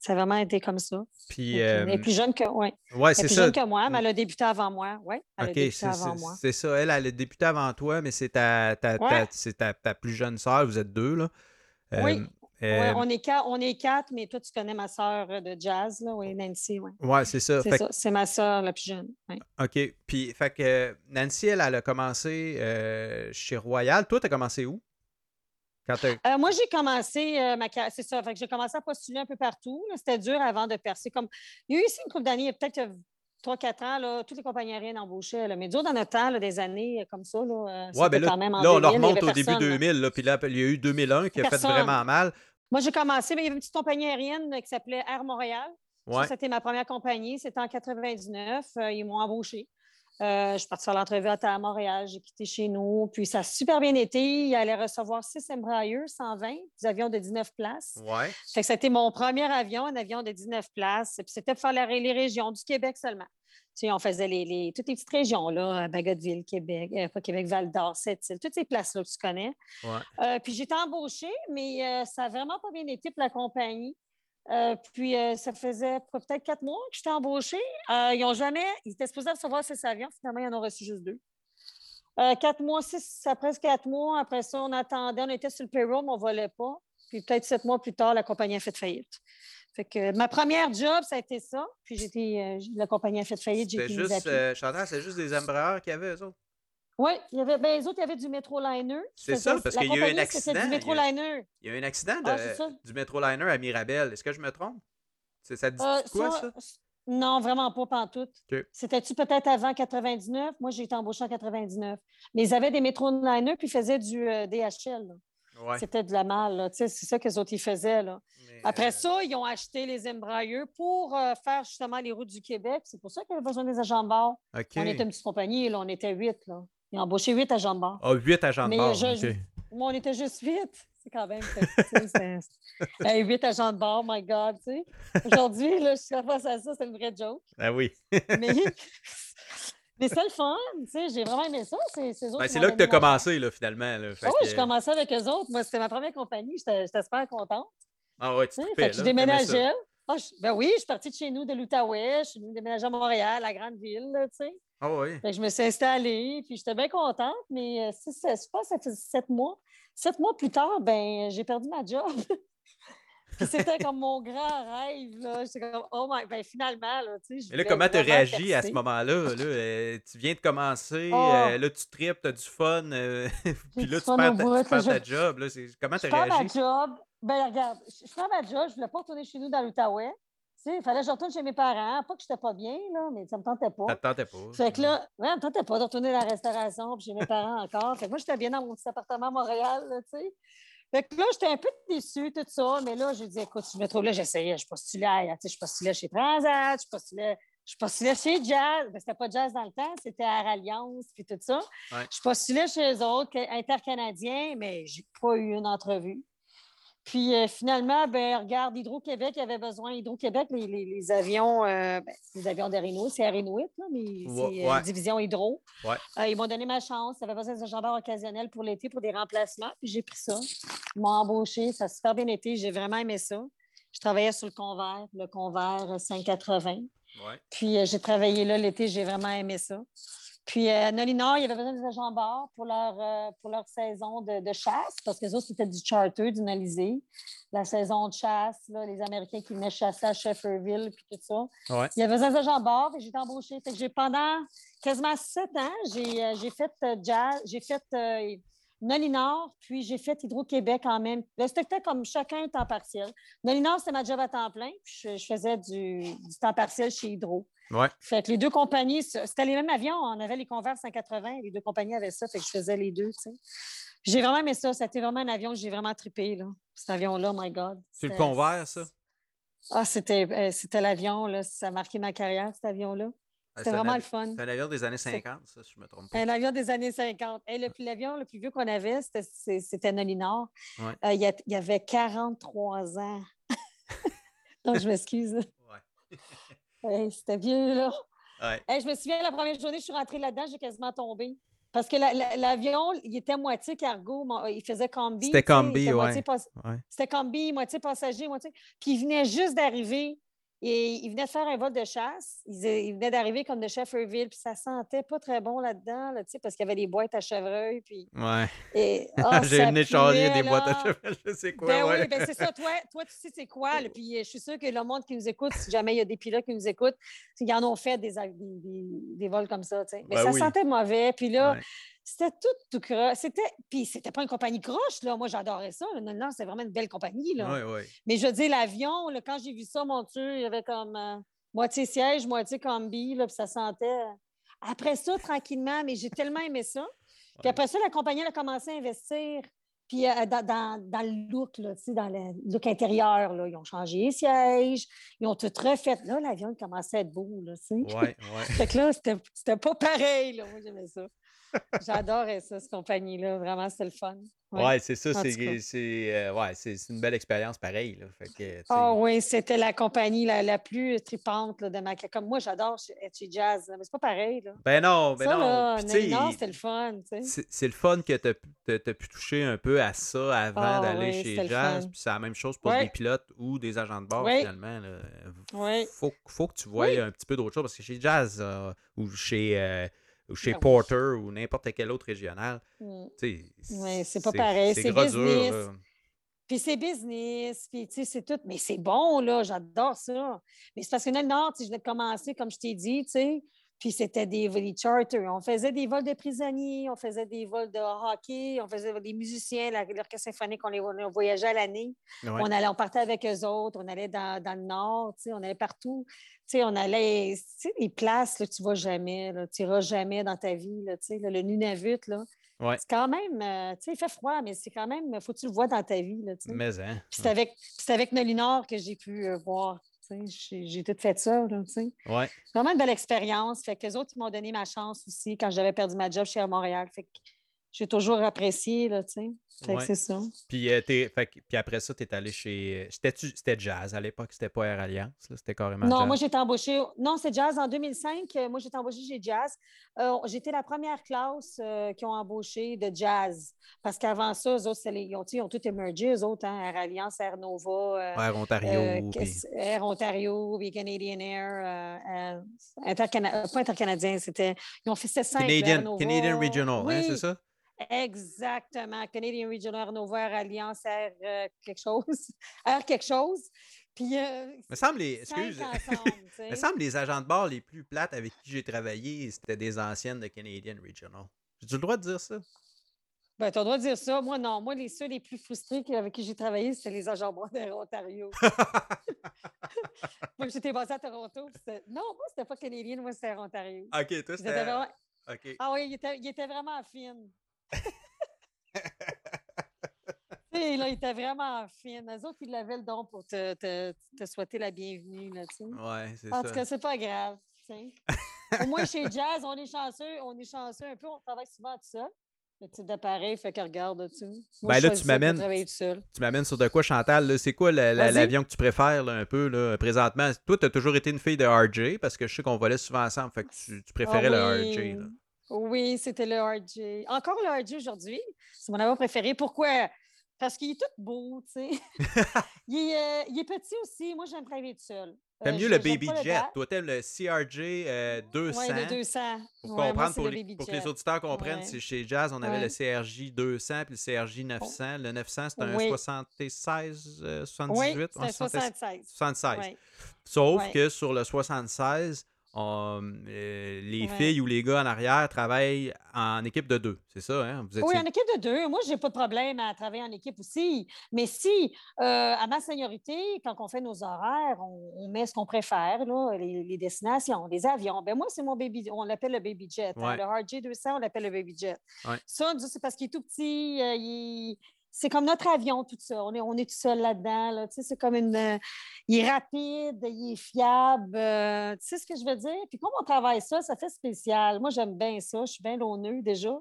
Ça a vraiment été comme ça. Puis, elle est plus jeune que, ouais. ouais c'est jeune que moi, mais elle a débuté avant moi. Oui, elle a débuté avant moi. C'est ça. Elle, elle a débuté avant toi, mais c'est ta, ta, ta, ta, plus jeune sœur. Vous êtes deux, là. oui. Euh, on, est quatre, on est quatre, mais toi, tu connais ma sœur de jazz, là, oui, Nancy. Oui, ouais, c'est ça. C'est ça. C'est ma sœur la plus jeune. OK. Puis, fait que Nancy, elle, elle a commencé euh, chez Royal. Toi, tu as commencé où? Euh, moi, j'ai commencé euh, ma carrière, c'est ça. j'ai commencé à postuler un peu partout. C'était dur avant de percer. Comme... Il y a eu ici une couple d'années, peut-être 3-4 ans, là, toutes les compagnies aériennes embauchaient. Mais dur dans notre temps, des années euh, comme ça, là, ouais, ben là, quand même en là, on remonte au début 2000. Là, puis là, il y a eu 2001 qui a fait vraiment mal. Moi, j'ai commencé, mais il y avait une petite compagnie aérienne qui s'appelait Air Montréal. Ouais. c'était ma première compagnie. C'était en 99. Euh, ils m'ont embauché. Euh, je suis partie faire l'entrevue à Montréal. J'ai quitté chez nous. Puis ça a super bien été. Il allait recevoir six Embraer 120, des avions de 19 places. Ouais. Fait que c'était mon premier avion, un avion de 19 places. Puis c'était pour faire les régions du Québec seulement. Tu sais, on faisait les, les- toutes les petites régions, là, Bagotville, Québec, euh, pas Québec, Val d'Or, Sept-Îles, toutes ces places-là que tu connais. Ouais. Euh, puis été embauchée, mais euh, ça n'a vraiment pas bien été pour la compagnie. Euh, puis euh, ça faisait peut-être quatre mois que j'étais embauchée. Euh, ils ont jamais. Ils étaient supposés recevoir avions. Finalement, ils en ont reçu juste deux. Quatre mois, six, après quatre mois, après ça, on attendait, on était sur le payroll, mais on ne volait pas. Puis peut-être sept mois plus tard, la compagnie a fait faillite. Fait que ma première job, ça a été ça. Puis euh, la compagnie a fait faillite, j'ai juste, Chantal, c'est juste des Embraer qu'il y avait, eux autres. Oui, il y avait, ben, les autres, il y avait du Metroliner. qui C'est ça, parce qu'il y a eu un accident, du il y a- Metroliner. Il y a eu un accident de- Ah, du Metroliner à Mirabel. Est-ce que je me trompe? C'est- Ça te dit Euh, quoi, ça? ça, Non, vraiment pas pantoute. C'était-tu peut-être avant 99? Moi, j'ai été embauchée en 99. Mais ils avaient des Metroliner puis ils faisaient du euh, DHL. Ouais. C'était de la malle. C'est ça que les autres ils faisaient. Là. Mais, Après euh, ça, ils ont acheté les Embraer pour euh, faire justement les routes du Québec. C'est pour ça qu'ils avaient besoin des agents de bord. On était une petite compagnie, là, on était huit. Là. Ils ont embauché huit agents de bord. Ah, 8 agents de Mais bord. je-. Moi, on était juste huit. C'est quand même. huit agents de bord, my God. tu sais. Aujourd'hui, là, je suis face à ça, c'est une vraie joke. Ah oui. Mais, mais c'est le fun. tu sais, J'ai vraiment aimé ça. C'est ces autres Ben, qui c'est m'ont là que tu as commencé, là, finalement. Là. Fait oui, que- je commençais avec eux autres. Moi, c'était ma première compagnie. J'étais j'étais super contente. Ah ouais, tu sais. Fait que je déménageais. Ah, je- ben oui, je suis partie de chez nous, de l'Outaouais. Je suis venue déménager à Montréal, la grande ville. tu sais. Ah oui. Fait que je me suis installée, puis j'étais bien contente, mais euh, si ça se passe, ça fait sept mois. Sept mois plus tard, ben j'ai perdu ma job. puis c'était comme mon grand rêve, là. J'étais comme, oh my, ben finalement, là, tu sais. je Et là, comment tu as vraiment réagi à ce moment-là? Là, Euh, tu viens de commencer, Ah. euh, là, tu tripes, tu as du fun, euh, puis là, tu perds ta, bout, tu perds je- ta job. Là, c'est- comment tu Je as perds ma réagi? job. Ben regarde, je je perds ma job, je voulais pas retourner chez nous dans l'Outaouais. Sais, il fallait que je retourne chez mes parents. Pas que j'étais pas bien, là, mais ça me tentait pas. Ça te tentait pas. Fait que là, ouais, ça me tentait pas de retourner à la restauration puis chez mes parents encore. Fait que moi, j'étais bien dans mon petit appartement à Montréal, tu sais. Fait que là, j'étais un peu déçue, tout ça. Mais là, j'ai dit, écoute, je me trouve là, j'essayais. Je postulais, à- tu sais, je postulais chez Transat, je postulais, je postulais chez Jazz. Ben, c'était pas Jazz dans le temps, c'était Alliance, puis tout ça. Ouais. Je postulais chez eux autres, intercanadiens, mais j'ai pas eu une entrevue. Puis euh, finalement, ben, regarde, Hydro-Québec avait besoin. Hydro-Québec, les, les- les avions, euh, ben, les avions d'Aéro, c'est là, mais c'est euh, ouais. division Hydro. Ouais. Euh, ils m'ont donné ma chance. Avaient besoin d'un jambard occasionnel pour l'été, pour des remplacements. Puis j'ai pris ça. Ils m'ont embauché. Ça a super bien été. J'ai vraiment aimé ça. Je travaillais sur le convert, le convert euh, 580. Ouais. Puis j'ai travaillé là l'été, j'ai vraiment aimé ça. Puis euh, à Nolinor, il y avait besoin des agents bord pour leur, euh, pour leur saison de, de chasse, parce que ça, c'était du charter, du Nolizé. La saison de chasse, là, les Américains qui venaient chasser à Shefferville, puis tout ça. Ouais. Il y avait besoin des agents bord, et j'ai été embauchée. Fait que j'ai, pendant quasiment sept ans, j'ai, euh, j'ai fait euh, jazz, j'ai fait Nolinor, puis j'ai fait Hydro-Québec en même temps. C'était comme chacun temps partiel. Nolinor, c'était ma job à temps plein, puis je, je faisais du, du temps partiel chez Hydro. Ouais. Fait que les deux compagnies, c'était les mêmes avions. On avait les Convers 180, les deux compagnies avaient ça, fait que je faisais les deux, tu sais. Puis J'ai vraiment aimé ça. C'était vraiment un avion que j'ai vraiment trippé, là. Cet avion-là, my God. C'est le convert, ça? Ah, c'était euh, c'était l'avion, là. Ça a marqué ma carrière, cet avion-là. Ah, C'était vraiment le fun. C'est un avion des années 50, ça, si je me trompe pas. Un avion des années 50. Et l'avion le plus vieux qu'on avait, c'était- Nolinor. Ouais. Euh, il, y avait 43 ans. Donc, je m'excuse. Ouais. Ouais, c'était vieux, là. Ouais. Hey, je me souviens, la première journée, je suis rentrée là-dedans, j'ai quasiment tombé. Parce que la- la- l'avion, il était moitié cargo, il faisait combi. C'était combi, Ouais. C'était combi, moitié passager, moitié. Puis il venait juste d'arriver. Et il venait de faire un vol de chasse. Il, il venait d'arriver comme de Shefferville, puis ça sentait pas très bon là-dedans, là, parce qu'il y avait des boîtes à chevreuil. Puis, Ouais. et, ah, J'ai charrier puait, des boîtes à cheval, je sais quoi. Ben ouais. oui, ben c'est ça. Toi, toi, tu sais c'est quoi. là, Puis euh, je suis sûre que le monde qui nous écoute, si jamais il y a des pilotes qui nous écoutent, ils en ont fait des, des, des- des vols comme ça. tu sais. Mais Ben ça oui. sentait mauvais. Puis là, Ouais. C'était tout, tout. C'était, puis c'était pas une compagnie croche, là. Moi, j'adorais ça. là. Non, non, c'est vraiment une belle compagnie, là. Ouais, ouais. Mais je veux dire, l'avion, là, quand j'ai vu ça, mon Dieu, il y avait comme euh, moitié siège, moitié combi, là, puis ça sentait. euh, Après ça, tranquillement, mais j'ai tellement aimé ça. Puis après ça, la compagnie elle a commencé à investir Puis euh, dans, dans- dans le look, là, tu sais, dans le look intérieur, là, ils ont changé les sièges, ils ont tout refait. Là, l'avion il commençait à être beau, là, tu sais. Ouais, ouais. Fait que là, c'était c'était pas pareil, là. Moi, j'aimais ça. J'adorais ça, cette compagnie-là. Vraiment, c'était le fun. Ouais. Ouais, c'est ça. C'est c'est, euh, ouais, c'est c'est une belle expérience pareil. Là. Fait que, tu sais, Ah oui, c'était la compagnie la, la plus tripante là, de ma Comme moi, j'adore chez, être chez Jazz, mais c'est pas pareil. Là. Ben non, ben ça, non. c'était le fun. c'est c'est le fun que tu as, pu toucher un peu à ça avant Ah d'aller oui, chez Jazz. Puis c'est la même chose pour Ouais. des pilotes ou des agents de bord Oui. finalement. Là. Oui. Faut, faut que tu vois Oui. un petit peu d'autre chose parce que chez Jazz euh, ou chez, euh, ou chez oui. Porter ou n'importe quel autre régional, Mm. c'est pas pareil, c'est dur, business. là. Puis c'est business, puis tu sais, c'est tout. Mais c'est bon, là, j'adore ça. Mais c'est parce que dans le Nord, tu sais, je venais de commencer, comme je t'ai dit, tu sais, puis c'était des, des charters. On faisait des vols de prisonniers, on faisait des vols de hockey, on faisait des musiciens, l'orchestre symphonique, on, les, on voyageait à l'année. Ouais. On, allait, on partait avec eux autres, on allait dans, dans le Nord, on allait partout. On allait, des places que tu ne vas jamais, tu n'iras jamais dans ta vie, là, là, le Nunavut, là. Ouais. C'est quand même, euh, tu sais, il fait froid, mais c'est quand même, faut que tu le vois dans ta vie, là. Mais hein. Puis c'est avec, avec Nolinor que j'ai pu euh, voir. J'ai tout fait ça. Là. Ouais. C'est vraiment une belle expérience. Fait que les autres, ils m'ont donné ma chance aussi quand j'avais perdu ma job chez Montréal. Fait que j'ai toujours apprécié. Là. Fait Ouais. c'est ça. Puis, euh, t'es- fait que- puis après ça, tu es allé chez. C'était Jazz à l'époque, c'était pas Air Alliance, c'était carrément Non, Jazz? moi, été embauchée. Non, c'est Jazz en 2005. euh, Moi, été embauchée chez Jazz. Euh, J'étais la première classe euh, qui ont embauché de Jazz. Parce qu'avant ça, eux autres, les- ils, ont, ils ont tout émergé, eux autres, hein, Air Alliance, Air Nova. Air Ontario. Puis- Air Ontario, puis Canadian Air, Intercana- pas intercanadien, c'était. Ils ont fait là, Air Canadian, Nova. Canadian Regional, hein, c'est ça? Exactement. Canadian Regional, Air Alliance, Air euh, quelque chose. Air quelque chose. Puis. Euh, Me semble les. Excuse. ensemble, me semble les agents de bord les plus plates avec qui j'ai travaillé, c'était des anciennes de Canadian Regional. J'ai-tu le droit de dire ça? Ben, tu as le droit de dire ça. Moi, non. Moi, les ceux les plus frustrés avec qui j'ai travaillé, c'était les agents bras d'Air Ontario. moi, j'étais basée à Toronto. Non, moi, c'était pas Canadian, moi, c'était Ontario. ok, toi, c'était. vraiment- Ok. Ah oui, il était, il était vraiment fine. Tu là, il était vraiment fine. Les autres, ils avaient le don pour te, te- te souhaiter la bienvenue. Là, tu sais. Ouais, c'est En tout cas, c'est pas grave. tu. Au moins, chez Jazz, on est chanceux. On est chanceux un peu. On travaille souvent tout seul. Le type d'appareil fait que regarde là-dessus. Moi, Ben là, tu m'amènes-. Tu m'amènes sur de quoi, Chantal? C'est quoi l'avion que tu préfères là, un peu là, présentement? Toi, tu as toujours été une fille de RJ parce que je sais qu'on volait souvent ensemble. Fait que tu, tu préférais Ah le. RJ. Là. Oui, c'était le RJ. Encore le RJ aujourd'hui. C'est mon avion préféré. Pourquoi? Parce qu'il est tout beau, tu sais. il, est, euh, il est petit aussi. Moi, j'aime travailler tout seul. T'aimes Euh, mieux je- le Baby le Jet. Toi, t'aimes le CRJ euh, 200. Oui, le 200. Pour Ouais, moi, comprendre, c'est pour, le les, pour que les auditeurs comprennent, Ouais. c'est chez Jazz, on avait Ouais. le CRJ 200 puis le CRJ 900. Le 900, c'est un Oui. 76, euh, Oui, 78? c'est Ouais, un 76. 76. Ouais. Sauf que sur le 76, on- euh, les Ouais. filles ou les gars en arrière travaillent en équipe de deux. C'est ça, hein? Vous Oui, en équipe de deux. Moi, je n'ai pas de problème à travailler en équipe aussi. Mais si, euh, à ma seniorité, quand on fait nos horaires, on, on met ce qu'on préfère, là, les, les destinations, les avions. Ben moi, c'est mon baby, on l'appelle le baby jet. hein. Ouais. Le RJ 200, on l'appelle le baby jet. Ouais. Ça, c'est parce qu'il est tout petit. euh, il- C'est comme notre avion, tout ça. On est, on est tout seul là-dedans. Là. Tu sais, c'est comme une. euh, il est rapide, il est fiable. euh, tu sais ce que je veux dire? Puis comme on travaille ça, ça fait spécial. Moi, j'aime bien ça. Je suis bien l'honneur déjà.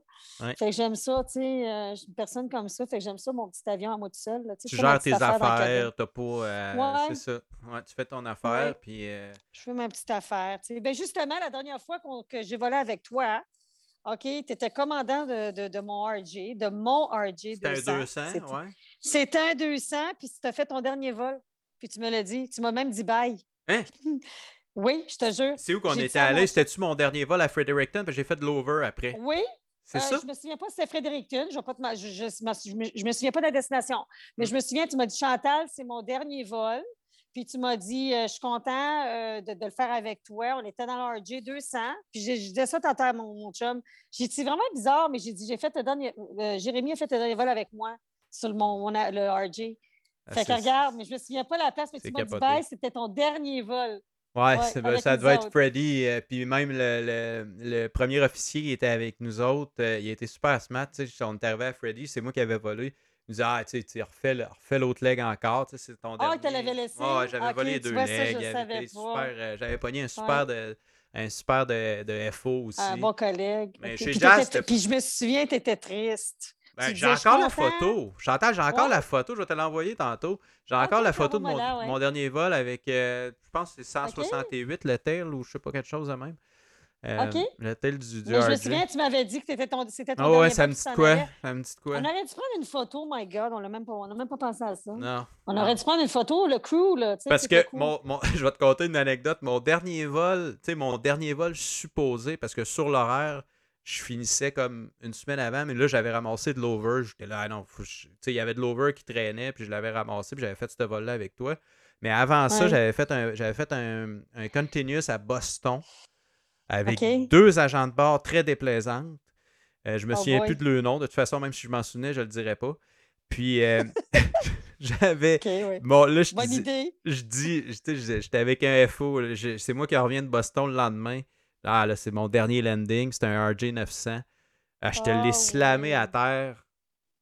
Ouais. Fait que j'aime ça, tu sais. euh, je suis une personne comme ça. Fait que j'aime ça, mon petit avion à moi tout seul. là, tu gères tes affaires, t'as pas. Ouais. C'est ça. Ouais, tu fais ton affaire, puis. Je fais ma petite affaire. tu sais. Ben justement, la dernière fois que j'ai volé avec toi, OK, tu étais commandant de, de- de mon RJ, de mon RJ C'était 200. un 200, C'était- ouais. C'était un 200, puis tu as fait ton dernier vol. Puis tu me l'as dit. Tu m'as même dit bye. Hein? Oui, je te jure. C'est où qu'on était allé? C'était-tu mon dernier vol à Fredericton? Que j'ai fait de l'over après. Oui, C'est Euh, ça? Je me souviens pas si c'était Fredericton. Je, pas te je, je, je me- je souviens pas de la destination. Mais je me souviens, tu m'as dit Chantal, c'est mon dernier vol. Puis tu m'as dit, euh, je suis content euh, de, de le faire avec toi. On était dans le RJ 200. Puis j'ai- je disais ça tantôt à mon, mon chum. J'ai dit, c'est vraiment bizarre, mais j'ai dit, j'ai fait le dernier. euh, Jérémy a fait le dernier vol avec moi sur le, mon, mon- le RJ. Ah, fait que regarde, mais je me souviens pas la place, mais tu m'as dit, c'était ton dernier vol. Ouais, ça devait être autres. Freddy. puis même le, le- le premier officier qui était avec nous autres, il était super smart. On est arrivé à Freddy, c'est moi qui avais volé. Il me disait, ah, tu sais, refais, refais l'autre leg encore. Tu sais, c'est ton Ah, dernier. tu l'avais laissé? Ah, ouais, j'avais volé les deux vois, legs. euh, j'avais pogné un super, de, un super de, de FO aussi. Un bon collègue. Mais chez Puis Jazz, Puis je me souviens, tu étais triste. Ben, j'ai encore la photo. Chantal, j'ai encore Ouais. la photo. Je vais te l'envoyer tantôt. J'ai encore la photo de mon, envoie-moi là, ouais. mon dernier vol avec, euh, je pense que c'est 168 le tail ou je sais pas quelque chose de même. Euh, Ok. Le du, du Mais je me souviens, tu m'avais dit que c'était ton, c'était ton Ah ouais, ça me dit quoi? allais. Ça me dit de quoi? On aurait dû prendre une photo, my God. On n'a même, pas- on a même pas pensé à ça. Non. On non. aurait dû prendre une photo, le crew, là. Parce que cool. mon, mon- je vais te conter une anecdote. Mon dernier vol, tu sais, mon dernier vol supposé, parce que sur l'horaire, je finissais comme une semaine avant, mais là, j'avais ramassé de l'over. J'étais là, ah non, faut tu sais, il y avait de l'over qui traînait, puis je l'avais ramassé, puis j'avais fait ce vol-là avec toi. Mais avant ça, j'avais fait un, j'avais fait un, un continuous à Boston avec deux agents de bord très déplaisantes. Euh, je me Oh souviens boy. plus de leur nom. De toute façon, même si je m'en souvenais, je le dirais pas. Puis euh, j'avais. Bon, là, je Bonne dis- idée. je dis, j'étais avec un FO. C'est moi qui reviens de Boston le lendemain. Ah, là, c'est mon dernier landing. C'était un RJ900. Ah, je te l'ai slamé à terre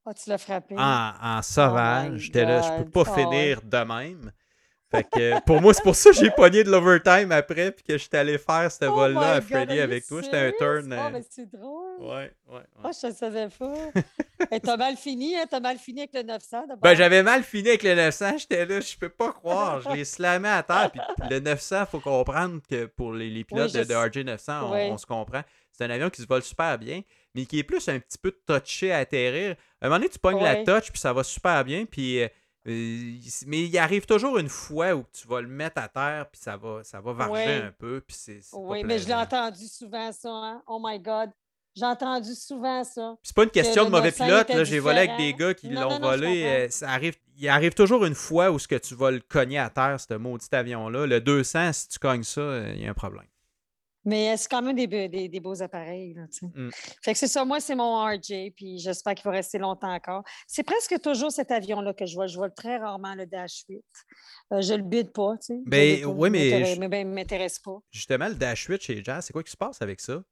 Ah, tu l'as frappé. en, en sauvage. J'étais là, je peux pas finir de même. Fait que pour moi, c'est pour ça que j'ai pogné de l'overtime après puis que j'étais allé faire ce Oh vol-là à Freddy avec toi. C'était un turn. Ah, euh, ben c'est drôle. Ouais, ouais, ouais. Ah, je ne savais pas. Et t'as mal fini, hein? T'as mal fini avec le 900 d'abord. Ben, j'avais mal fini avec le 900. J'étais là, je peux pas croire. Je l'ai slamé à terre. Puis le 900, faut comprendre que pour les, les pilotes de, de sais. RJ900, on, Oui. on se comprend. C'est un avion qui se vole super bien, mais qui est plus un petit peu touché à atterrir. À un moment donné, tu pognes la touch, puis ça va super bien. Puis, euh, euh, mais il arrive toujours une fois où tu vas le mettre à terre, puis ça va, ça va varger Oui. un peu. Puis c'est, Oui, mais je l'ai entendu souvent, ça. Hein? Oh my God. J'ai entendu souvent ça. C'est pas une question de mauvais 900 pilote. Là, j'ai volé avec des gars qui l'ont volé. euh, ça arrive, il arrive toujours une fois où ce que tu vas le cogner à terre, ce maudit avion-là. Le 200, si tu cognes ça, euh, il y a un problème. Mais euh, c'est quand même des, be- des, des beaux appareils. Là, tu sais. Mm. Fait que c'est ça, moi, c'est mon RJ, puis j'espère qu'il va rester longtemps encore. C'est presque toujours cet avion-là que je vois. Je vois très rarement le Dash 8. Euh, je le bide pas, tu sais. Je Ben, le bide pas. oui, mais je- ben, m'intéresse pas. Justement, le Dash 8 chez Jazz, c'est quoi qui se passe avec ça?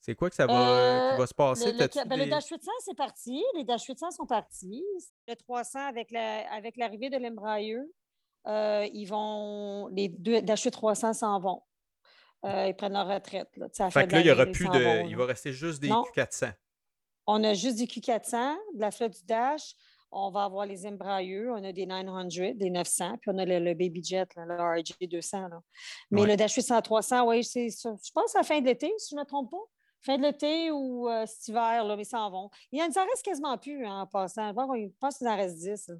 C'est quoi que ça va, Euh, qui va se passer? Le, ben, le Dash 800, c'est parti. Les Dash 800 sont partis. Le 300, avec la- avec l'arrivée de l'Embraer, euh, ils vont, les deux Dash 8 300 s'en vont. Euh, ils prennent leur retraite. Là. Fait que là, il y aura plus de. vont, il va rester juste des Non. Q400. On a juste des Q400, de la flotte du Dash. On va avoir les Embraer, on a des 900, des 900, puis on a le, le Baby Jet, là, le RJ 200. là. Mais Ouais. le Dash 800 300, oui, c'est ça. Je pense à la fin de l'été, si je ne me trompe pas. Fin de l'été ou euh, cet hiver, là, mais ils s'en vont. Il en reste quasiment plus hein, en passant. Je pense qu'il- je en reste 10. là.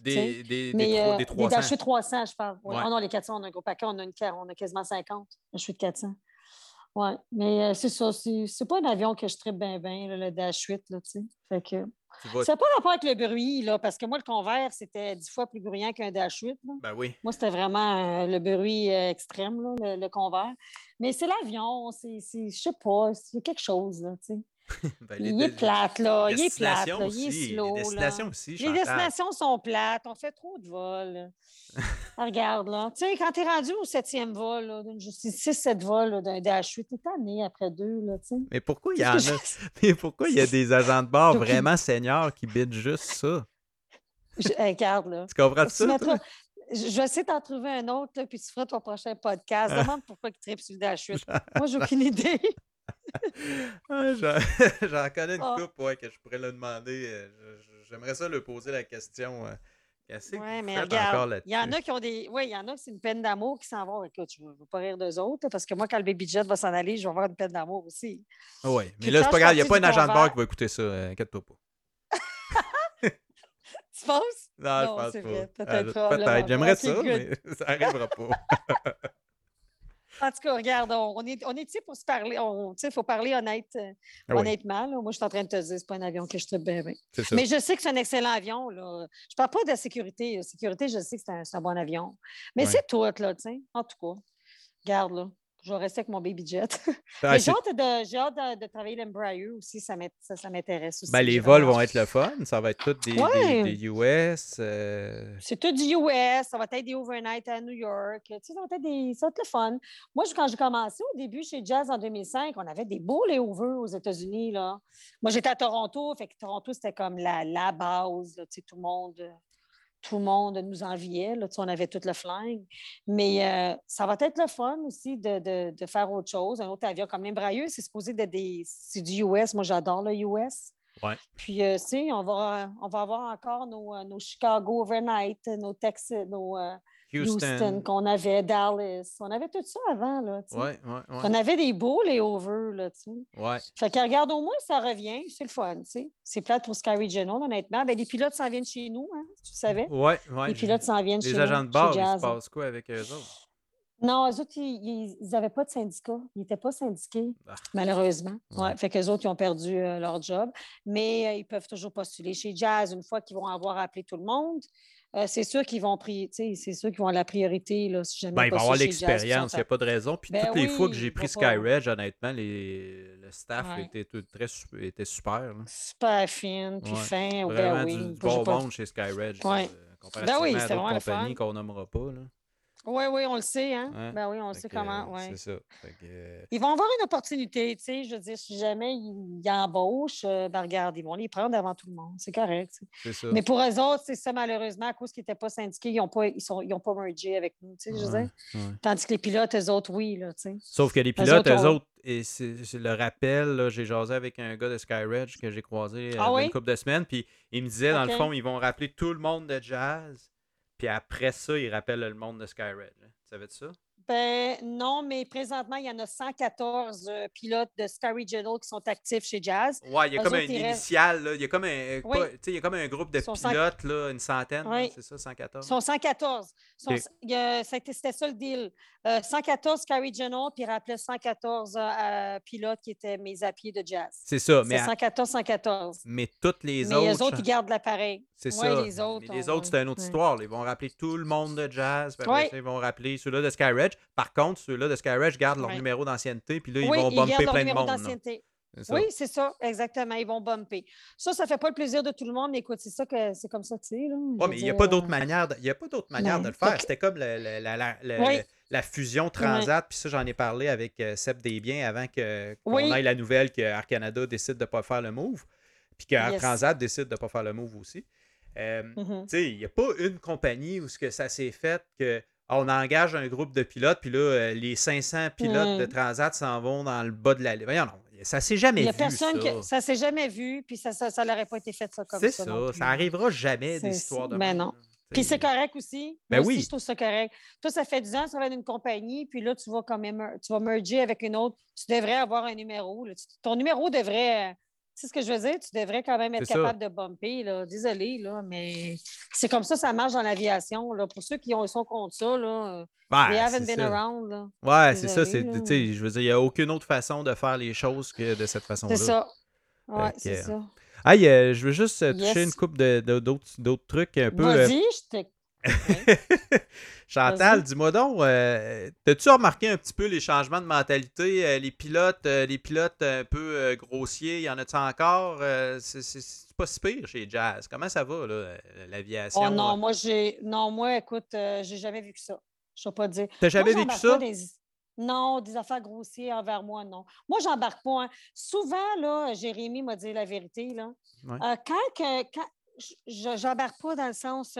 Des, des, des, Mais euh, des des 300. Dash 8 300, je parle. Oui. Ouais. Ah non, les 400, on a un gros paquet, on a, une, on a quasiment 50. Dash 8 400. Oui, mais euh, c'est ça. C'est pas un avion que je tripe bien, bien, le Dash 8. Là, tu sais. fait que, vas- ça n'a pas rapport avec le bruit, là, parce que moi, le Convert, c'était 10 fois plus bruyant qu'un Dash 8. là. Ben oui. Moi, c'était vraiment euh, le bruit euh, extrême, là, le, le Convert. Mais c'est l'avion, c'est, je sais pas, c'est quelque chose, là, tu sais. Ben, Il est plate, là, il est plate, là, il est slow, Les là. destinations aussi, Les destinations sont plates, on fait trop de vols. Regarde, là. Tu sais, quand tu es rendu au septième vol, là, six, sept vols là, d'un Dash 8, t'es tanné après deux, là, tu sais. Mais pourquoi il y en a... Mais pourquoi il y a des agents de bord vraiment seniors qui bident juste ça? je- regarde, là. Tu comprends Tu ça? mettras- toi? Je vais essayer d'en trouver un autre, là, puis tu feras ton prochain podcast. Demande pourquoi il tripe sur Dash 8. Moi, j'ai aucune idée. Ah, J'en connais une Ah. couple ouais, que je pourrais le demander. euh, J'aimerais ça lui poser la question. euh, mais regarde, il y en a qui ont des. Oui, il y en a qui c'est une peine d'amour qui s'en vont. Écoute, je ne veux pas rire d'eux autres, là, parce que moi, quand le baby jet va s'en aller, je vais avoir une peine d'amour aussi. Oui, mais là, c'est pas grave, il n'y a pas un agent de convert. qui va écouter ça. euh, Inquiète-toi pas. Tu penses? Non, je pense pas. peut-être. J'aimerais ça, good. mais ça n'arrivera pas. En tout cas, regarde, on, est, on est ici pour se parler. Il faut parler honnête, euh, Ah oui, honnêtement. là. Moi, je suis en train de te dire, c'est pas un avion que je tripe bien. Mais je sais que c'est un excellent avion. Là. Je parle pas de la sécurité. La sécurité, je sais que c'est un, bon avion. Mais c'est tout, là, tu sais. En tout cas, regarde, là. Je vais rester avec mon baby jet. Ah, j'ai hâte, de, hâte de, de travailler l'Embraer aussi, ça m'int- ça, ça m'intéresse aussi. ben, les vols vont être le fun. Ça va être tous des, des- Ouais. des US. euh, C'est tout du US, ça va être des overnight à New York. Tu sais, ça va être des, ça va être le fun. Moi, je- quand j'ai commencé au début chez Jazz en 2005, on avait des beaux layovers aux États-Unis. Là. Moi, j'étais à Toronto, fait que Toronto, c'était comme la, la base. là, tu sais, tout le monde. Tout le monde nous enviait. Là, tu sais, on avait tout le flingue. Mais euh, ça va être le fun aussi de, de- de faire autre chose. Un autre avion comme l'Embraer, c'est supposé d'être des. C'est du US. Moi, j'adore le US. Ouais. Puis, euh, tu sais, on va, on va avoir encore nos, euh, nos Chicago overnight, nos Texas, nos euh, Houston, Houston. qu'on avait, Dallas. On avait tout ça avant, là. Ouais, ouais, ouais. On avait des beaux layovers, là, ouais. Fait que regarde, au moins, ça revient. C'est le fun, tu sais. C'est plate pour Sky Regional, honnêtement. Ben, les pilotes s'en viennent chez nous, hein, tu savais. Ouais, ouais. les pilotes s'en viennent chez Les nous. agents de chez bord, il se passe quoi avec eux autres? Non, eux autres, ils n'avaient pas de syndicat. Ils n'étaient pas syndiqués, Ah. malheureusement. Ouais. Ouais. Fait qu'eux autres, ils ont perdu euh, leur job. Mais euh, ils peuvent toujours postuler chez Jazz une fois qu'ils vont avoir appelé tout le monde. Euh, c'est sûr qu'ils vont pri- tu sais, c'est sûr qu'ils vont la priorité là, si jamais Ben, il va avoir ils l'expérience, il n'y a pas de raison. Puis Ben toutes les fois que j'ai pris pas- SkyReg, honnêtement, les... le staff Ouais. était, très, était super. là. super fine, puis Ouais. fin. Ben Vraiment oui. du, du bon pas- monde chez SkyReg. Ouais. euh, comparativement oui, à c'est d'autres compagnies qu'on nommera pas. Là. Oui, oui, on le sait, hein? Ben oui, on le Fait sait que, comment. euh, ouais. C'est ça. Que, euh, Ils vont avoir une opportunité, tu sais. Je veux dire, si jamais ils, ils embauchent, euh, ben regarde, ils vont les prendre avant tout le monde. C'est correct. ça. Mais pour eux autres, c'est ça, malheureusement, à cause qu'ils n'étaient pas syndiqués, ils n'ont pas, ils sont, ils ont pas mergé avec nous, tu sais, je veux Ouais, dire. ouais. Tandis que les pilotes, eux autres, oui, là, tu sais. Sauf que les pilotes, autres, eux autres, et c'est le rappel, j'ai jasé avec un gars de SkyReg que j'ai croisé Ah il y a oui? une couple de semaines, puis il me disait, dans le fond, ils vont rappeler tout le monde de jazz, puis après ça, ils rappellent le monde de SkyReg. là. Tu savais de ça? Ben non, mais présentement, il y en a 114 euh, pilotes de Sky Regional qui sont actifs chez Jazz. Ouais, il y a comme un initial, là. il y a comme un, Oui. pas- sais, il y a comme un groupe de pilotes, là, une centaine, Oui. c'est ça, 114? Ils sont 114. Ils sont- Ok. il y a- ça a été- C'était ça le deal. Euh, 114 Sky Regional, puis ils rappelaient 114 euh, euh, pilotes qui étaient mes à pied de Jazz. C'est ça, mais, à- 114, 114. mais toutes les mais autres... eux autres, ils gardent l'appareil. C'est Ouais, ça. les autres, Mais les autres, c'est une autre ouais. histoire. Ils vont rappeler tout le monde de jazz. puis après Ouais. ça, ils vont rappeler ceux-là de SkyReg. Par contre, ceux-là de SkyReg gardent leur Ouais. numéro d'ancienneté. Puis là, ils oui, vont ils bumper gardent leur plein de numéro monde. Oui, c'est ça, exactement. Ils vont bumper. Ça, ça fait pas le plaisir de tout le monde, mais écoute, c'est ça que c'est comme ça que c'est. veux mais il n'y a pas euh, d'autre manière, de, il y a pas d'autre manière de le faire. C'était comme le- le- la, la- le- Oui. le- la fusion Transat. Puis ça, j'en ai parlé avec euh, Seb Desbiens avant que, qu'on Oui. ait la nouvelle que Air Canada décide de ne pas faire le move. Puis que Air Yes. Transat décide de ne pas faire le move aussi. Euh. Tu sais, il n'y a pas une compagnie où ce que ça s'est fait que ah, on engage un groupe de pilotes, puis là, euh, les 500 pilotes Mm. de Transat s'en vont dans le bas de la... Voyons, non, ça s'est jamais Il n'y a vu, personne ça. que ça s'est jamais vu, puis ça ça, ça n'aurait pas été fait ça comme C'est ça. ça, non ça, plus. arrivera jamais des C'est histoires ça. de Ben même, non. Puis c'est correct aussi. Ben Moi oui. aussi, je trouve ça correct. Toi, ça fait 10 ans que tu travailles dans une compagnie, puis là, tu vas quand même, tu vas merger avec une autre. Tu devrais avoir un numéro. là. Ton numéro devrait. Sais ce que je veux dire? Tu devrais quand même être C'est ça. capable de bumper. Là. Désolé, là, mais c'est comme ça, ça marche dans l'aviation. Pour ceux qui ont, sont contre ça, là, they haven't c'est been ça. around. là. Ouais, c'est ça. C'est- Je veux dire, il n'y a aucune autre façon de faire les choses que de cette façon-là. C'est ça. Ouais, c'est euh, ça. Hey, euh, je veux juste euh, toucher Yes. une coupe de, de- d'autres, trucs un peu. euh, je Chantal, dis-moi donc, euh, t'as-tu remarqué un petit peu les changements de mentalité? euh, les pilotes, euh, les pilotes un peu euh, grossiers, y en a-tu encore? C'est, pas si pire chez Jazz. Comment ça va, là, l'aviation? Oh non, moi, j'ai. Non, moi, écoute, j'ai jamais vu que ça. Je ne pas dire. T'as jamais Moi, vécu ça? des- Non, des affaires grossières envers moi, non. Moi, j'embarque pas. hein. Souvent, là, Jérémy m'a dit la vérité. Là. Ouais. Quand que- quand je j'embarque pas dans le sens.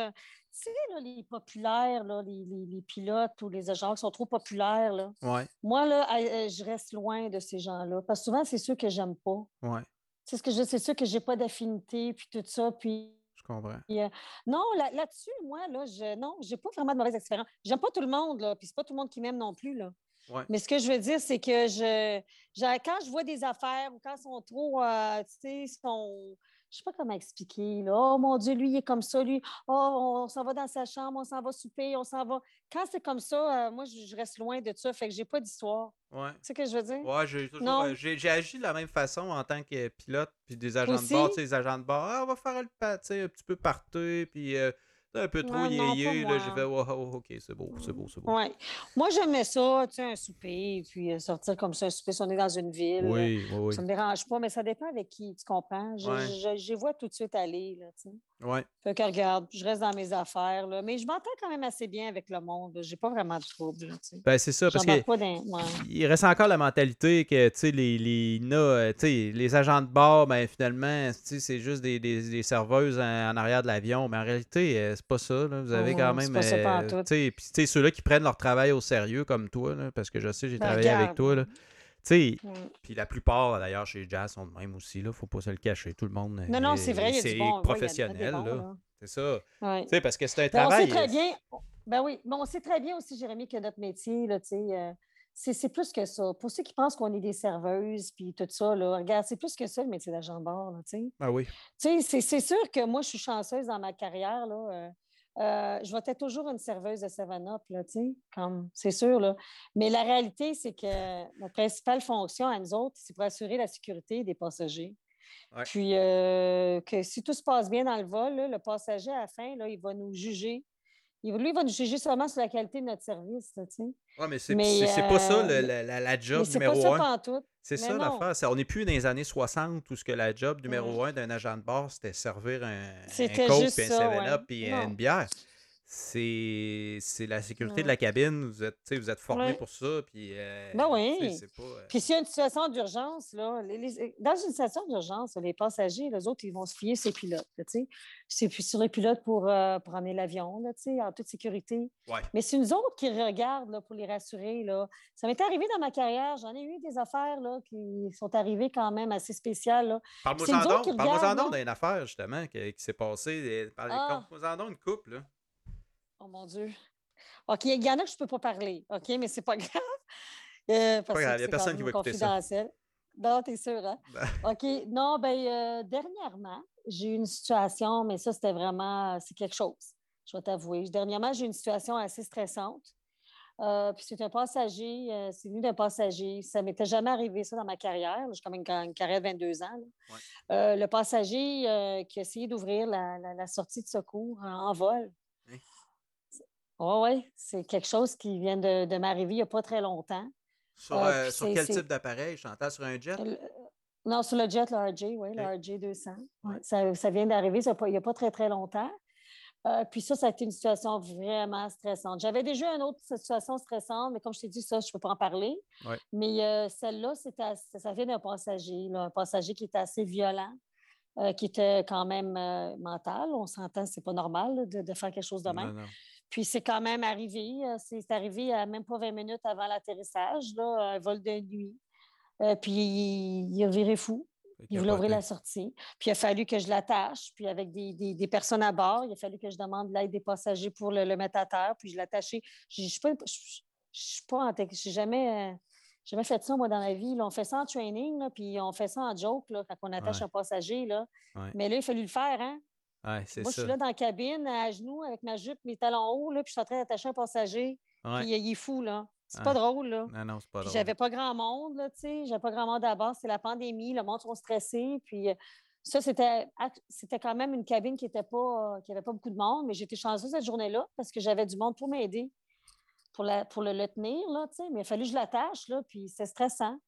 Tu sais, là, les populaires, là, les, les- les pilotes ou les agents qui sont trop populaires, là. Ouais, moi, là, euh, je reste loin de ces gens-là. Parce que souvent, c'est ceux que j'aime pas. ouais, C'est ce que je c'est sûr que j'ai pas d'affinité, puis tout ça. Puis je comprends. puis, euh, non, là- là-dessus, moi, là, je non, j'ai pas vraiment de mauvaise expérience. J'aime pas tout le monde, là, puis c'est pas tout le monde qui m'aime non plus, là. Ouais. Mais ce que je veux dire, c'est que je, je- quand je vois des affaires ou quand ils sont trop, euh, tu sais, sont, je sais pas comment expliquer, là. Oh mon Dieu, lui, il est comme ça, lui. Oh, on s'en va dans sa chambre, on s'en va souper, on s'en va. Quand c'est comme ça, euh, moi, je, je reste loin de ça, fait que j'ai pas d'histoire. Ouais. Tu sais ce que je veux dire? Ouais, j'ai toujours euh, j'ai, agi de la même façon en tant que pilote, puis des agents Aussi? de bord, tu sais, les agents de bord, ah, on va faire le pa- tu sais, un petit peu partout, puis euh, un peu trop yéyé, là, j'ai fait, wow, ok, c'est beau, c'est beau, c'est beau. Ouais. Moi, j'aimais ça, tu sais, un souper, puis euh, sortir comme ça, un souper, si on est dans une ville. euh, Oui, oui, oui. Ça me dérange pas, mais ça dépend avec qui, tu comprends? Je, Ouais. je, je les vois tout de suite aller, là, tu sais. Ouais. Fait que regarde, je reste dans mes affaires, là. Mais je m'entends quand même assez bien avec le monde. J'ai pas vraiment de trouble, tu sais. Ben, c'est ça, parce que ouais. il reste encore la mentalité que, tu sais, les, les, euh, les agents de bord, ben, finalement, tu sais, c'est juste des, des, des serveuses en, en arrière de l'avion. Mais en réalité, c'est pas ça, là. Vous avez Oh, quand c'est même, euh, tu sais, ceux-là qui prennent leur travail au sérieux, comme toi, là, parce que je sais, j'ai Ben, travaillé avec toi, là. Tu sais, Mm. puis la plupart, d'ailleurs, chez Jazz sont de même aussi, là. Faut pas se le cacher. Tout le monde. Non, non, est- c'est vrai, c'est bon. professionnel, là. C'est ça. Ouais. Tu sais, parce que c'est un Ben, on travail. sait très euh, bien. Ben oui, mais on sait très bien aussi, Jérémy, que notre métier, là, tu sais, euh, c'est plus que ça. Pour ceux qui pensent qu'on est des serveuses, puis tout ça, là, regarde, c'est plus que ça, le métier d'agent de bord, là, tu sais. Ah oui. Tu sais, c'est- sûr que moi, je suis chanceuse dans ma carrière, là. euh, euh, je vais être toujours une serveuse de 7-Up, là, tu sais, comme, c'est sûr, là. Mais la réalité, c'est que notre principale fonction à nous autres, c'est pour assurer la sécurité des passagers. Ouais. Puis euh, que si tout se passe bien dans le vol, là, le passager, à la fin, là, il va nous juger. Il, lui, il va nous juger seulement sur la qualité de notre service. Ouais, mais c'est pas ça, le- euh, la, la- la job Mais c'est pas numéro un. C'est ça l'affaire. On n'est plus dans les années 60 où ce que la job numéro un d'un agent de bar, c'était servir un, un Coke, puis un ça, 7-Up, ouais. puis une bière. C'est la sécurité de la cabine. Vous êtes, vous êtes formé Ouais. pour ça. Puis, euh, Ben oui. pas, euh, Puis s'il y a une situation d'urgence, là, les- les- dans une situation d'urgence, les passagers, les autres, ils vont se fier sur les pilotes. là. C'est sur les pilotes pour, euh, pour emmener l'avion, en toute sécurité. Ouais. Mais c'est nous autres qui regardent là, pour les rassurer. Là. Ça m'est arrivé dans ma carrière. J'en ai eu des affaires là, qui sont arrivées quand même assez spéciales. là. Parle-moi c'est nous en autres donc. qui Parle-moi en regardent, donc d'une affaire, justement, qui, qui s'est passée. euh, parle- Ah. Une couple, là. Oh mon Dieu. OK, il y en a que je ne peux pas parler, OK, mais c'est pas grave. Euh, parce grave, que il y a personne qui va écouter ça. Non, t'es sûr, hein? OK. Non, ben euh, dernièrement, j'ai eu une situation, mais ça, c'était vraiment, c'est quelque chose, je vais t'avouer. Dernièrement, j'ai eu une situation assez stressante. Euh, puis c'est un passager, euh, c'est venu d'un passager. Ça m'était jamais arrivé, ça, dans ma carrière. J'ai quand même une, carrière de 22 ans. Ouais. Le passager qui a essayé d'ouvrir la, la- la sortie de secours en, en vol. Oui, oui, c'est quelque chose qui vient de, de m'arriver il n'y a pas très longtemps. Sur, Euh, euh, sur quel type d'appareil? Chantal sur un jet? Le- non, sur le jet, le RJ, oui, le. RJ 200. Ouais. Ouais, Ça, ça vient d'arriver il n'y a pas très, très longtemps. Euh, puis ça, ça a été une situation vraiment stressante. J'avais déjà une autre situation stressante, mais comme je t'ai dit, ça, je ne peux pas en parler. Ouais. Mais euh, celle-là, c'était ça vient d'un passager, là, un passager qui était assez violent, euh, qui était quand même mental. On s'entend, c'est pas normal là, de, de faire quelque chose de même. Non, non. Puis c'est quand même arrivé. euh, C'est arrivé à même pas 20 minutes avant l'atterrissage, là, un vol de nuit. Euh, puis il, il a viré fou. Il voulait ouvrir la sortie. Puis il a fallu que je l'attache. Puis avec des, des- des personnes à bord, il a fallu que je demande l'aide des passagers pour le, le mettre à terre. Puis je l'ai attaché. Je ne suis pas, je, je pas en tech- j'ai jamais, euh, jamais fait ça, moi, dans la vie. là. On fait ça en training, là, puis on fait ça en joke là, quand on attache Ouais. un passager. Là. Ouais. Mais là, il a fallu le faire, hein? Ouais, c'est Moi, je suis là dans la cabine, à genoux, avec ma jupe, mes talons hauts, là, puis je suis en train d'attacher un passager. Ouais. Puis il est fou, là. C'est pas drôle, là. Non, non, c'est pas Puis drôle. j'avais pas grand monde, là, tu sais. J'avais pas grand monde à bord. C'est la pandémie, le monde sont stressés. Puis euh, ça, c'était, c'était quand même une cabine qui était pas, qui avait pas beaucoup de monde, mais j'étais chanceuse cette journée-là parce que j'avais du monde pour m'aider, pour, la, pour le, le tenir, là, tu sais. Mais il a fallu que je l'attache, là, puis c'est stressant.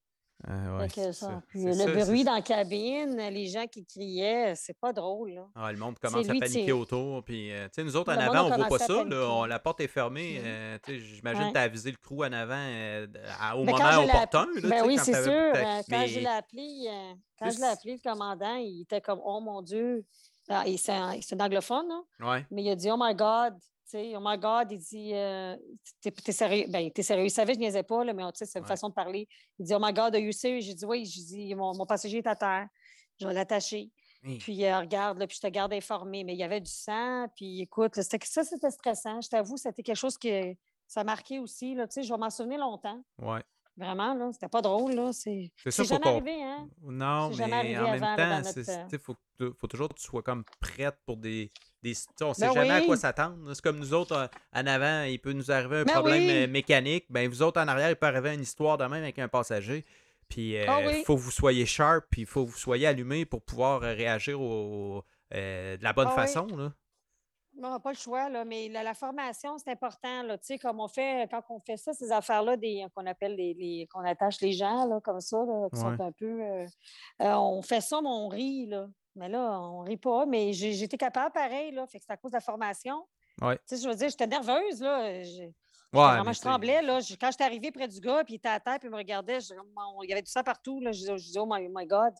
Ah, ouais, ça. ça. Puis le ça, bruit dans la cabine, les gens qui criaient, c'est pas drôle, là. Ah, le monde commence à paniquer autour. Puis, euh, nous autres, en Le avant, on voit pas ça. Là, on- la porte est fermée. Mhm. euh, J'imagine Ouais. que tu as avisé le crew en avant euh, à- au Mais moment opportun. là, ben oui, c'est sûr. Quand je l'ai appelé, quand je appelé, le commandant, il était comme Oh mon Dieu. Ah, C'est un, anglophone, là. Ouais. mais il a dit Oh my God. Sais, oh my God, il dit euh, T'es t'es sérieux? Ben, t'es sérieux. Il savait que je niaisais pas, là, mais tu sais, c'est une Ouais. façon de parler. Il dit Oh my God, are you serious? J'ai dit Oui. J'ai dit mon, mon passager est à terre. Je vais l'attacher. Puis euh, regarde, là, puis je te garde informé. Mais il y avait du sang. Puis écoute, là, c'était- ça, c'était stressant. Je t'avoue, c'était quelque chose qui ça a marqué aussi. Là, tu sais, je vais m'en souvenir longtemps. Ouais. Vraiment, là. C'était pas drôle, là. C'est faut jamais qu'on- arrivé, hein? Non, mais en même temps, euh, sais, faut, faut toujours que tu sois comme prête pour des. des on sait Ben jamais à quoi s'attendre. C'est comme nous autres, euh, en avant, il peut nous arriver un Ben problème oui. euh, mécanique. Ben, vous autres, en arrière, il peut arriver une histoire de même avec un passager. Puis, il Ah oui. faut que vous soyez sharp, puis il faut que vous soyez allumé pour pouvoir euh, réagir au, euh, de la bonne Ah façon. Là. Non, pas le choix, là, mais la, formation, c'est important. Là, comme on fait, quand on fait ça, ces affaires-là, qu'on appelle les, qu'on attache les gens là, comme ça, qui sont un peu. Euh, euh, on fait ça, mais on rit. Là. Mais là, on rit pas. Mais j'étais capable pareil, là. Fait que c'est à cause de la formation. Ouais. je veux dire, j'étais nerveuse, là. vraiment, je tremblais, là. quand j'étais arrivée près du gars, puis il était à terre, puis il me regardait, il y avait tout ça partout, là. Je disais, oh my, my God.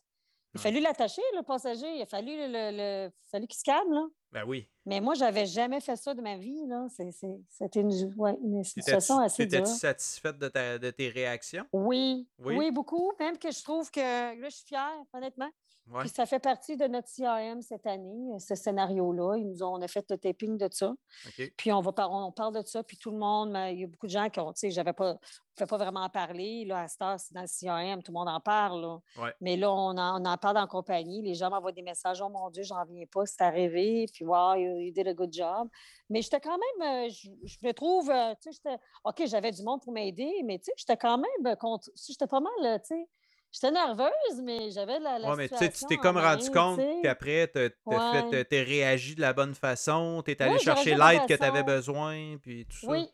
Il a fallu l'attacher, le passager. Il a fallu, le, fallu qu'il se calme, là. Ben oui. Mais moi, j'avais jamais fait ça de ma vie. Là. C'était une, ouais, une situation assez dure. Étais-tu satisfaite de, de, tes réactions? Oui. oui? oui. beaucoup. Même que je trouve que là, je suis fière, honnêtement. Puis ça fait partie de notre CRM cette année, ce scénario-là. Ils nous ont, on a fait le taping de ça. Puis on, va on parle de ça, puis tout le monde, il y a beaucoup de gens qui ont, tu sais, j'avais pas, ne pas vraiment en parler. Là, à Star, c'est dans le CRM, tout le monde en parle. Mais là, on en, parle en compagnie. Les gens m'envoient des messages, oh mon Dieu, j'en viens pas, c'est arrivé. Puis, wow, you, did a good job. Mais j'étais quand même, euh, je, me trouve, euh, tu sais, OK, j'avais du monde pour m'aider, mais tu sais, j'étais quand même, contre, j'étais pas mal, tu sais J'étais nerveuse, mais j'avais la, la mais tu t'es comme rendu compte qu'après, tu as réagi de la bonne façon, tu es allé chercher l'aide que tu avais besoin, puis tout ça. Oui.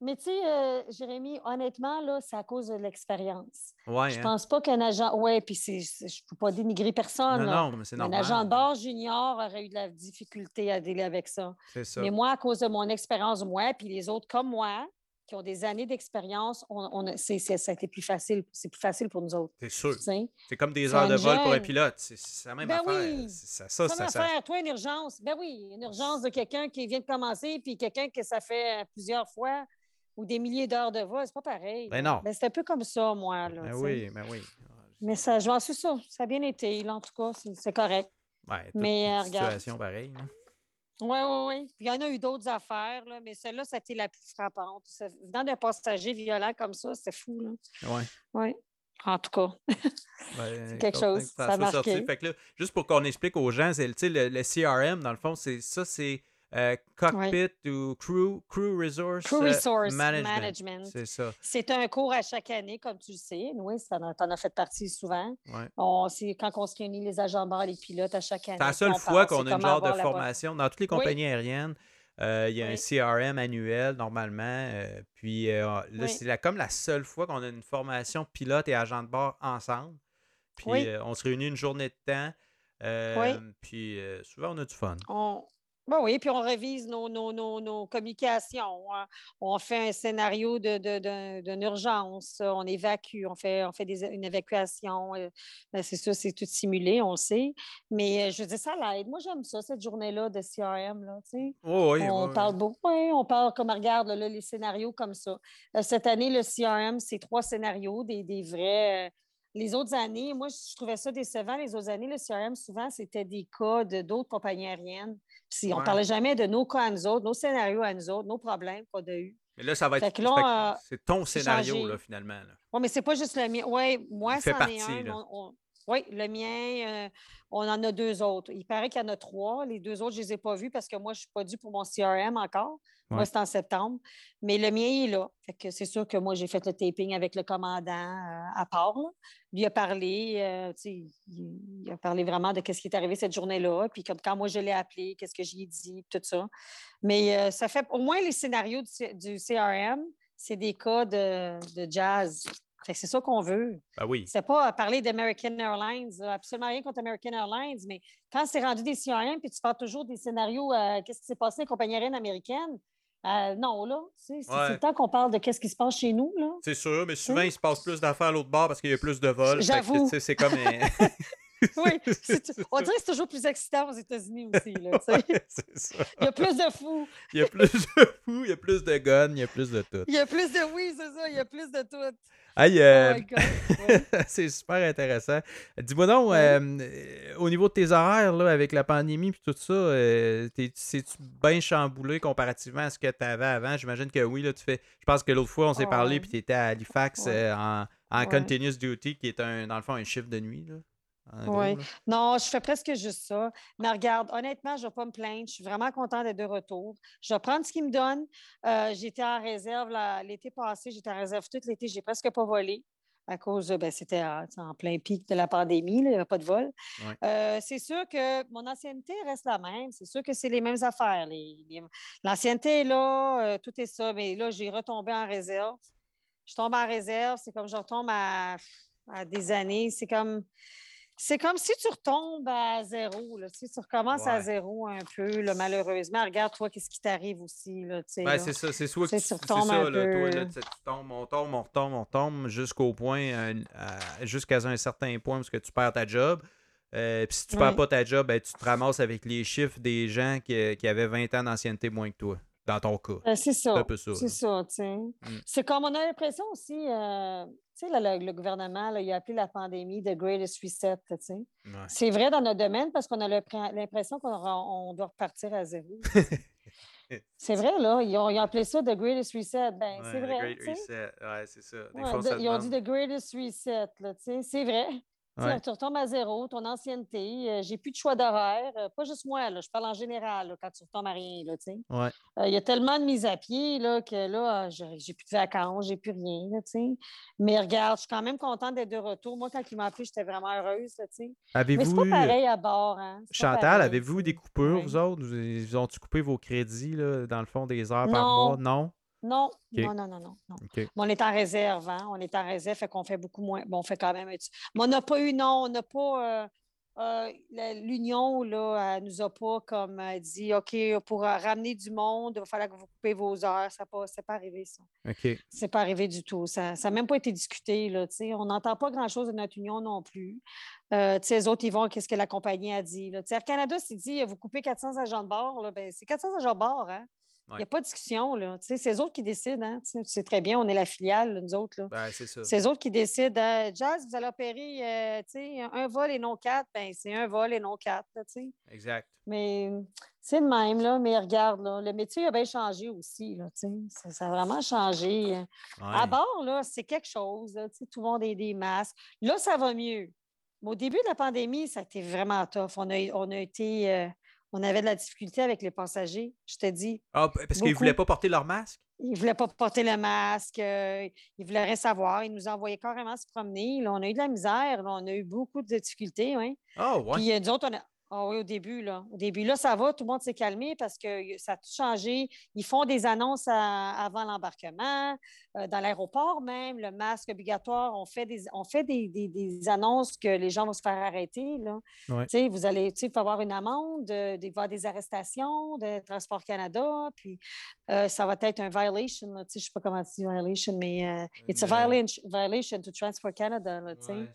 Mais tu sais, euh, Jérémy, honnêtement, là, c'est à cause de l'expérience. Ouais, je hein. pense pas qu'un agent. Oui, puis je ne peux pas dénigrer personne. Non, non, mais c'est normal. Un agent de bord junior aurait eu de la difficulté à dealer avec ça. C'est ça. Mais moi, à cause de mon expérience, moi, puis les autres comme moi, qui ont des années d'expérience, on, c'est, ça a été plus facile. C'est plus facile pour nous autres. C'est sûr. C'est comme des heures de vol pour un pilote. C'est la même ben affaire. Oui. Ça, ça, ça, ça, affaire. Toi, une urgence. Ben oui, une urgence de quelqu'un qui vient de commencer, puis quelqu'un que ça fait plusieurs fois ou des milliers d'heures de vol. C'est pas pareil. Ben non. Ben, c'est un peu comme ça, moi. Là, ben oui, ben oui. Mais ça, je suis ça. Ça a bien été. Là, en tout cas, c'est correct. Ouais, Mais euh, regarde. situation pareille. Oui, oui, oui. Il y en a eu d'autres affaires, là, mais celle-là, ça a été la plus frappante. Venant d'un passager violent comme ça, c'est fou. Oui. Oui. En tout cas, c'est quelque chose. Ça a marqué. Fait que là, juste pour qu'on explique aux gens, c'est le, le, CRM, dans le fond, c'est ça, c'est euh, cockpit ou crew, crew resource, euh, management. C'est ça. C'est un cours à chaque année, comme tu le sais. Oui, ça en, as fait partie souvent. c'est quand on se réunit les agents de bord, les pilotes à chaque année. C'est la seule fois qu'on a une genre de formation. Dans toutes les compagnies aériennes, euh, il y a un CRM annuel normalement. puis là, c'est comme la seule fois qu'on a une formation pilote et agent de bord ensemble. Puis on se réunit une journée de temps. Puis souvent, on a du fun. Ben oui, puis on révise nos, nos, communications. Hein. On fait un scénario d'une urgence. On évacue, on fait, on fait une évacuation. Euh, ben, c'est ça, c'est tout simulé, on le sait. Mais euh, je dire, ça l'aide. Moi, j'aime ça, cette journée-là de CRM. Là, oui, on parle beaucoup. on parle comme, regarde, là, les scénarios comme ça. Euh, cette année, le CRM, c'est trois scénarios, des, des vrais les autres années, moi, je trouvais ça décevant. Les autres années, le CRM, souvent, c'était des cas d'autres compagnies aériennes. Puis on ne parlait jamais de nos cas à nous autres, nos scénarios à nous autres, nos problèmes qu'on a eus. Mais là, ça va être. Euh, c'est ton scénario, là, finalement. Oui, mais c'est pas juste le mien. Oui, moi, c'en est un. Oui, le mien, euh, on en a deux autres. Il paraît qu'il y en a trois. Les deux autres, je ne les ai pas vus parce que moi, je ne suis pas due pour mon CRM encore. Moi, c'est en septembre. Mais le mien il est là. c'est sûr que moi, j'ai fait le taping avec le commandant euh, à part. Lui a parlé, euh, il, a parlé vraiment de ce qui est arrivé cette journée-là. Puis comme quand moi, je l'ai appelé, qu'est-ce que j'y ai dit, tout ça. Mais ça fait au moins les scénarios du, CRM, c'est des cas de jazz c'est ça qu'on veut. Ben oui. C'est pas parler d'American Airlines, absolument rien contre American Airlines, mais quand c'est rendu des CRM, puis tu parles toujours des scénarios, euh, qu'est-ce qui s'est passé avec compagnie aérienne américaine, euh, non, là, c'est le temps qu'on parle de qu'est-ce qui se passe chez nous. là. C'est sûr, mais souvent, il se passe plus d'affaires à l'autre bord parce qu'il y a plus de vols. J'avoue. C'est comme... oui, on dirait que c'est toujours plus excitant aux États-Unis aussi. Là, ça. Il y a plus de fous. Il y a plus de fous, il y a plus de guns, il y a plus de tout. Il y a plus de oui, c'est ça, il y a plus de tout. Euh, oh c'est super intéressant. Dis-moi donc, euh, au niveau de tes horaires, là, avec la pandémie et tout ça, euh, c'est-tu bien chamboulé comparativement à ce que tu avais avant? J'imagine que oui, là, tu fais. Je pense que l'autre fois, on s'est parlé, puis tu étais à Halifax en, en continuous duty, qui est un, dans le fond un chiffre de nuit. Là. Oui. Non, je fais presque juste ça. Mais regarde, honnêtement, je ne vais pas me plaindre. Je suis vraiment contente d'être de retour. Je vais prendre ce qu'il me donne. Euh, j'étais en réserve l'été passé. J'étais en réserve tout l'été. J'ai presque pas volé. à cause de, ben, c'était en, plein pic de la pandémie, là, il n'y avait pas de vol. Ouais. Euh, c'est sûr que mon ancienneté reste la même. C'est sûr que c'est les mêmes affaires. les- les- L'ancienneté est là, euh, tout est ça. Mais là, j'ai retombé en réserve. Je tombe en réserve, c'est comme je retombe à, à des années. C'est comme. C'est comme si tu retombes à zéro. Là, tu, sais, tu recommences à zéro un peu, là, malheureusement. Regarde, toi, qu'est-ce qui t'arrive aussi. Là, tu sais, Ben, c'est ça, c'est soit que Tu tu, retombes ça, un là, toi, peu. là, tu sais, tu tombes, on tombe, on retombe, on retombe, jusqu'au point, jusqu'à un certain point où que tu perds ta job. Euh, Puis si tu perds Ouais. pas ta job, ben, tu te ramasses avec les chiffres des gens qui, qui avaient 20 ans d'ancienneté moins que toi, dans ton cas. Euh, c'est ça. C'est un peu ça. C'est ça, tu sais. Mm. C'est comme on a l'impression aussi, euh, tu sais, là, le, le gouvernement, là, il a appelé la pandémie The Greatest Reset, tu sais. Ouais. C'est vrai dans notre domaine parce qu'on a le- l'impression qu'on on doit repartir à zéro. c'est vrai, là. Ils ont, ils ont appelé ça The Greatest Reset. Ben, Ouais, c'est the vrai. Great tu sais. Reset. Ouais, c'est ça. Des Ouais, fois, on the- se ils ont dit The Greatest Reset, là, tu sais. C'est vrai. Tu Ouais. Retombes à zéro, ton ancienneté. euh, J'ai plus de choix d'horaire. euh, pas juste moi, là, je parle en général là, quand tu retombes à rien. Ouais. Euh, Il y a tellement de mises à pied là, que là, euh, j'ai plus de vacances, j'ai plus rien. Là. Mais regarde, je suis quand même contente d'être de retour. Moi, quand il m'a appelé, j'étais vraiment heureuse. Mais c'est pas pareil à bord. Hein? Chantal, avez-vous des coupures, Ouais. vous autres? Vous, ils ont-tu coupé vos crédits, là, dans le fond, des heures par mois? Non? Non, non, non, non, non. on est en réserve, hein? On est en réserve, fait qu'on fait beaucoup moins. Bon, on fait quand même Mais on n'a pas eu, non, on n'a pas. euh, euh, L'Union, là, elle nous a pas comme euh, dit OK, pour ramener du monde, il va falloir que vous coupez vos heures. Ça n'est pas arrivé, ça. OK. C'est pas arrivé du tout. Ça n'a même pas été discuté. Là, on n'entend pas grand-chose de notre union non plus. Euh, tu sais, les autres, ils vont, qu'est-ce que la compagnie a dit. Là. Air Canada s'est dit, vous coupez 400 agents de bord. Là, ben, c'est 400 agents de bord. Hein? Il n'y a pas de discussion. Là. C'est eux autres qui décident. Hein? Tu sais, tu sais très bien, on est la filiale, là, nous autres. Ben, c'est. C'est eux autres qui décident. euh, Jazz, vous allez opérer euh, un, vol et non quatre. Ben, c'est un vol et non quatre. là. Exact. Mais c'est de même, là. Mais regarde, là, le métier a bien changé aussi. Là, ça, ça a vraiment changé. euh. À bord, là, c'est quelque chose. là, tout le monde a des masques. Là, ça va mieux. Mais au début de la pandémie, ça a été vraiment tough. On a, on a été. euh, on avait de la difficulté avec les passagers. Je te dis, Ah, parce qu'ils ne voulaient pas porter leur masque? ils ne voulaient pas porter le masque. euh, ils voulaient rien savoir. Ils nous envoyaient carrément se promener. Là, on a eu de la misère. là, on a eu beaucoup de difficultés. Oui. Ah, ouais. Puis euh, nous autres, on a. Ah oui, au début, là. Au début, là, ça va, tout le monde s'est calmé parce que ça a tout changé. Ils font des annonces à- avant l'embarquement, euh, dans l'aéroport même, le masque obligatoire. On fait des, on fait des, des- des annonces que les gens vont se faire arrêter. Là. Ouais. Vous allez, il faut avoir une amende, euh, il va y avoir des arrestations de Transport Canada, puis euh, ça va être un violation. là. Je ne sais pas comment tu dis violation, mais euh, it's a Une, violation, violation to Transport Canada. là, Ouais,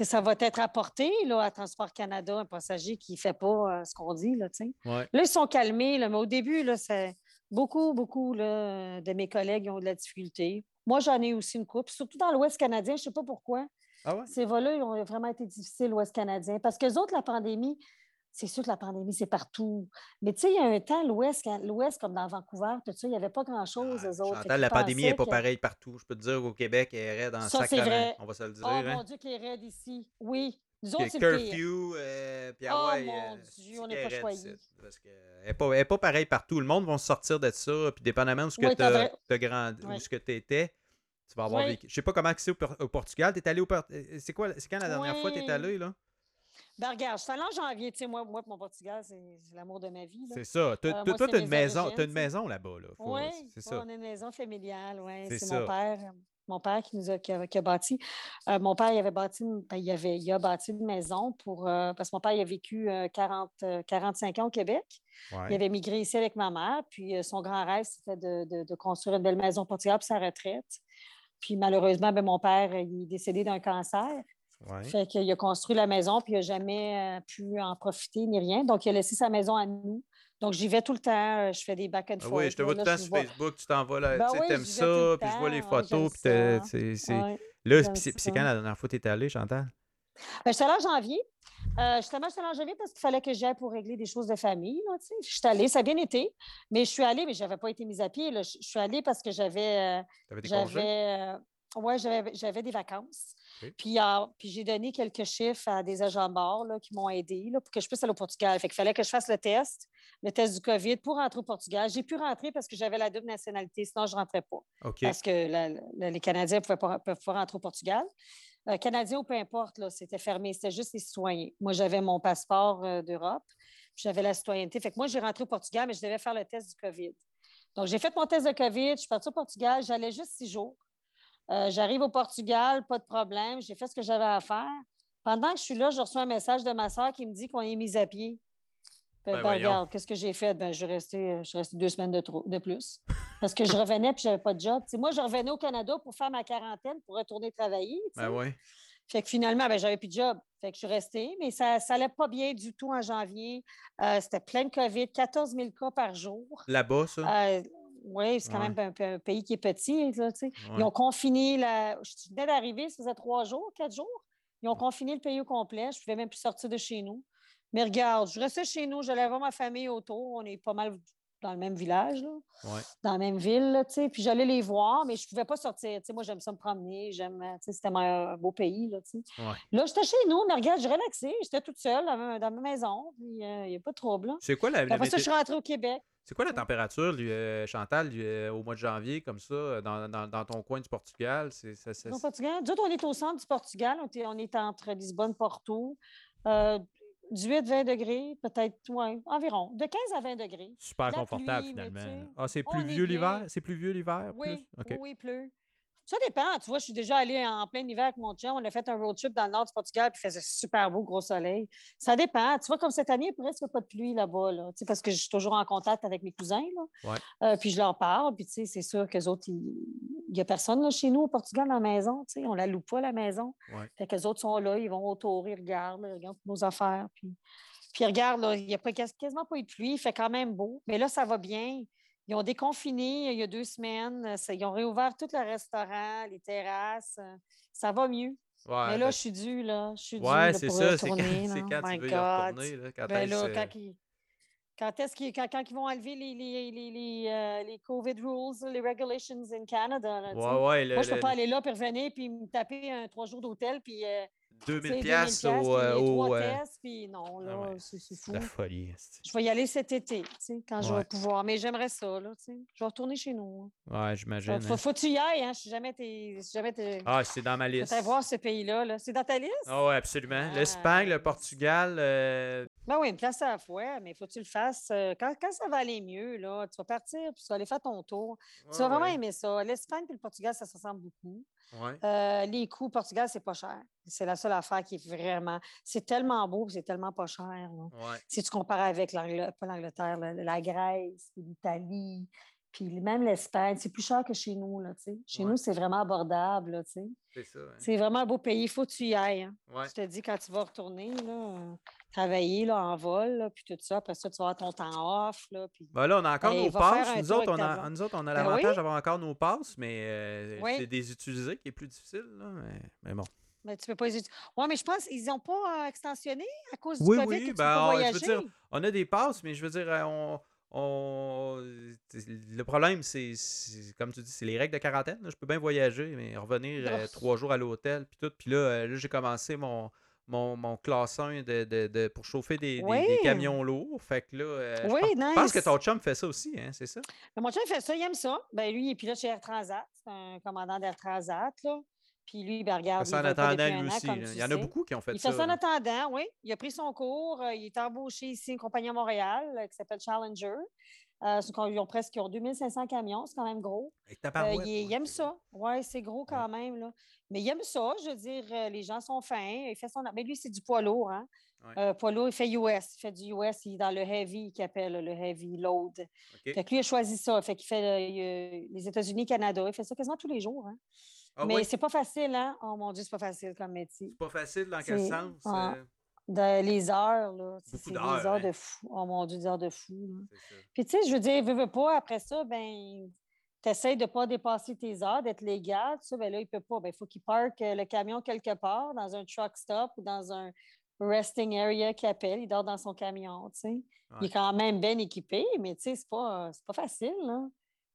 que ça va être apporté là, à Transport Canada, un passager qui ne fait pas euh, ce qu'on dit. Là, ouais. là, ils sont calmés, là, mais au début, là, c'est beaucoup, beaucoup là, de mes collègues ont de la difficulté. Moi, j'en ai aussi une coupe, surtout dans l'Ouest canadien, je ne sais pas pourquoi. Ah ouais? Ces vols-là, ont vraiment été difficiles, l'Ouest canadien, parce que autres, la pandémie, c'est sûr que la pandémie, c'est partout. Mais tu sais, il y a un temps, l'Ouest, l'Ouest comme dans Vancouver, tout ça, il n'y avait pas grand-chose, Ah, autres. Chantal, la pandémie n'est pas que- pareille partout. Je peux te dire qu'au Québec, elle est raide dans le Ça, vrai. On va se le dire. Oh hein. mon Dieu, qui est raide ici. Oui. Nous autres, c'est curfew, euh, puis Oh, ah ouais, mon euh, Dieu, on qu'elle n'est pas choyés. Parce que elle n'est pas, pas pareille partout. Le monde va se sortir de ça, puis dépendamment de ce que Oui, tu as, grandi, Oui. où ce que tu étais, tu vas avoir Oui. vécu. Je sais pas comment c'est au, Por- au Portugal. Allé au euh, C'est quoi C'est quand la dernière fois que tu es allé là? Ben regarde, je suis allée en janvier. Tu sais, moi, moi, pour mon Portugal, c'est l'amour de ma vie. C'est ça. T'as- Euh, toi, moi, toi, c'est t'as une maison, une tu là-bas. Là. Oui, C'est ça. on a une maison familiale, oui. C'est mon père. Mon père qui nous a, qui a, qui a bâti. Euh, mon père, il avait bâti, une- ben, il, avait, il a bâti une maison pour. euh, parce que mon père, il a vécu euh, 40, euh, 45 ans au Québec. Il Ouais. avait migré ici avec ma mère. Puis son grand rêve, c'était de, de- de construire une belle maison au Portugal pour sa retraite. Puis malheureusement, ben, mon père, il est décédé d'un cancer. Ouais. Fait qu'il a construit la maison, puis il n'a jamais euh, pu en profiter ni rien. Donc, il a laissé sa maison à nous. Donc, j'y vais tout le temps. euh, Je fais des back and Ah forth. oui, je te là. vois tout le temps sur vois- Facebook, tu t'envoies là, Ben tu oui, le ça, puis je vois les photos, puis c'est- Ouais. Là, c'est quand la dernière fois que tu es allé, Chantal? Ben, j'étais allée en janvier. Euh, justement, j'étais allée en janvier parce qu'il fallait que j'aille pour régler des choses de famille. Là, je suis allée, ça a bien été. Mais je suis allée, mais je n'avais pas été mise à pied. là. Je suis allée parce que j'avais. euh, T'avais des congés? j'avais. euh, ouais, j'avais des vacances. Puis, puis j'ai donné quelques chiffres à des agents de bord là, qui m'ont aidé là, pour que je puisse aller au Portugal. Fait qu'il fallait que je fasse le test, le test du COVID pour rentrer au Portugal. J'ai pu rentrer parce que j'avais la double nationalité, sinon je ne rentrais pas. Parce que les Canadiens ne pouvaient pas, rentrer au Portugal. Euh, Canadiens ou peu importe, c'était fermé. C'était juste les citoyens. Moi, j'avais mon passeport euh, d'Europe. J'avais la citoyenneté. Fait que moi, j'ai rentré au Portugal, mais je devais faire le test du COVID. Donc, j'ai fait mon test de COVID. Je suis partie au Portugal. J'allais juste six jours. Euh, j'arrive au Portugal, pas de problème. J'ai fait ce que j'avais à faire. Pendant que je suis là, je reçois un message de ma soeur qui me dit qu'on est mis à pied. Ben, ben, regarde, qu'est-ce que j'ai fait? Ben, je, suis restée, deux semaines de, trop, de plus. Parce que je revenais et je n'avais pas de job. moi, je revenais au Canada pour faire ma quarantaine, pour retourner travailler. Ben oui. Fait que finalement, ben, j'avais plus de job. Fait que je suis restée, mais ça n'allait pas bien du tout en janvier. Euh, c'était plein de COVID, 14 000 cas par jour. Là-bas, ça? Euh, oui, c'est quand même un, pays qui est petit. Ils ont confiné, la... je venais d'arriver, ça faisait trois jours, quatre jours. Ils ont confiné le pays au complet. Je ne pouvais même plus sortir de chez nous. Mais regarde, je restais chez nous, j'allais voir ma famille autour. On est pas mal dans le même village, dans la même ville, puis j'allais les voir, mais je ne pouvais pas sortir. moi, j'aime ça me promener, j'aime, c'était un beau pays. Là, là j'étais chez nous, mais regarde, je relaxais, j'étais toute seule dans ma, maison, puis euh, il n'y a pas de trouble. C'est quoi la, Après ça, je suis rentrée au Québec. C'est quoi la température, euh, Chantal, euh, au mois de janvier, comme ça, dans, ton coin du Portugal? C'est, Portugal? Nous on est au centre du Portugal. On est, entre Lisbonne et Porto. 18-20 degrés, peut-être, ouais, environ. De 15 à 20 degrés. Super confortable, finalement. Ah, c'est plus vieux l'hiver? C'est plus vieux l'hiver? Oui, oui, plus. Ça dépend. Tu vois, je suis déjà allée en plein hiver avec mon chien. On a fait un road trip dans le nord du Portugal, puis il faisait super beau, gros soleil. Ça dépend. Tu vois, comme cette année, il n'y a presque pas de pluie là-bas, là, parce que je suis toujours en contact avec mes cousins. Là. Euh, puis je leur parle, puis c'est sûr qu'eux autres, il n'y a personne là, chez nous au Portugal dans la maison. On ne la loue pas, la maison. Ouais. Fait qu'eux autres sont là, ils vont autour, ils regardent, ils regardent nos affaires. Puis, puis regarde, il n'y a quasiment pas eu de pluie, il fait quand même beau. Mais là, ça va bien. Ils ont déconfiné il y a deux semaines. Euh, ils ont réouvert tout le restaurant, les terrasses. Euh, ça va mieux. mais là, ben je suis due, là. Je suis due ouais, c'est ça. C'est quand, quand tu veux y retourner. Là, quand ben là, quand, ils, quand est-ce qu'ils quand, quand ils vont enlever les, les, les, les, euh, les COVID rules, les regulations in Canada? Là, ouais, ouais, Moi, je ne peux pas aller là, puis revenir, puis me taper un trois jours d'hôtel, puis 2000 pièces au, euh, au tests, puis non, là, ah c'est fou. La folie. Je vais y aller cet été, quand je vais pouvoir. Mais j'aimerais ça, là, Je vais retourner chez nous. Hein. Ouais, j'imagine. Faut, hein. faut, que tu y ailles, hein? Je suis jamais été... Jamais Ah, c'est dans ma liste. Tu voir ce pays-là, -là, c'est dans ta liste? Ah oui, absolument. L'Espagne, le Portugal. Euh... Ben oui, une place à la fois, mais faut que tu le fasses. Euh, quand, quand, ça va aller mieux, là, tu vas partir, puis tu vas aller faire ton tour. tu vas vraiment aimer ça. L'Espagne et le Portugal, ça se ressemble beaucoup. Euh, les coûts, Portugal, c'est pas cher. C'est la seule affaire qui est vraiment. C'est tellement beau, c'est tellement pas cher. Si tu compares avec l'Angleterre, la Grèce, l'Italie, puis même l'Espagne, c'est plus cher que chez nous. Là, chez nous, c'est vraiment abordable. C'est ça. C'est vraiment un beau pays. Il faut que tu y ailles. Hein. Je te dis, quand tu vas retourner, là, travailler là, en vol, puis tout ça, après ça, tu vas avoir ton temps off. Là, puis... Ben là, on a encore nos passes. Nous autres, on a, nous autres, on a ben l'avantage d'avoir encore nos passes, mais euh, c'est des utilisés qui est plus difficile. Là, mais, bon. Mais tu peux pas les Oui, mais je pense qu'ils n'ont pas euh, extensionné à cause du oui, COVID. Oui, oui, ben, je veux dire, on a des passes, mais je veux dire, euh, on on... Le problème, c'est, comme tu dis, c'est les règles de quarantaine. Je peux bien voyager, mais revenir euh, trois jours à l'hôtel, puis tout. Puis là, euh, là j'ai commencé mon, mon, mon classe 1 de, de, pour chauffer des, des, camions lourds. Fait que là, euh, je, pense, que ton chum fait ça aussi, hein, c'est ça? Ben, mon chum fait ça, il aime ça. Ben, lui, il est là chez Air Transat. C'est un commandant d'Air Transat. Là. Puis lui, ben, regarde. Il, en attendant, lui aussi. Il y en a beaucoup qui ont fait ça. Il fait ça en attendant, oui. Il a pris son cours. Euh, il est embauché ici, une compagnie à Montréal euh, qui s'appelle Challenger. Euh, ils ont presque ils ont 2500 camions, c'est quand même gros. Euh, il, aime ça. Oui, c'est gros quand même. Là. Mais il aime ça. Je veux dire, les gens sont fins. Il fait son... Mais lui, c'est du poids lourd. Hein? poids lourd, il fait US. Il fait du US. Il est dans le heavy, qu'il appelle le heavy load. Fait que lui, il a choisi ça. Fait qu'il fait les États-Unis, Canada. Il fait ça quasiment tous les jours. Hein? Ah mais c'est pas facile, hein? Oh mon Dieu, c'est pas facile comme métier. C'est pas facile dans quel sens? Ah, euh? les heures, là. C'est des heures de fou. Oh mon Dieu, des heures de fou. Puis tu sais, je veux dire, veux, veux pas, après ça, ben tu essaies de ne pas dépasser tes heures, d'être légal, ça, ben là, il ne peut pas. Ben, il faut qu'il parque euh, le camion quelque part, dans un truck stop ou dans un resting area qu'il appelle. Il dort dans son camion, tu sais. Il est quand même bien équipé, mais tu sais, c'est pas, pas facile, là.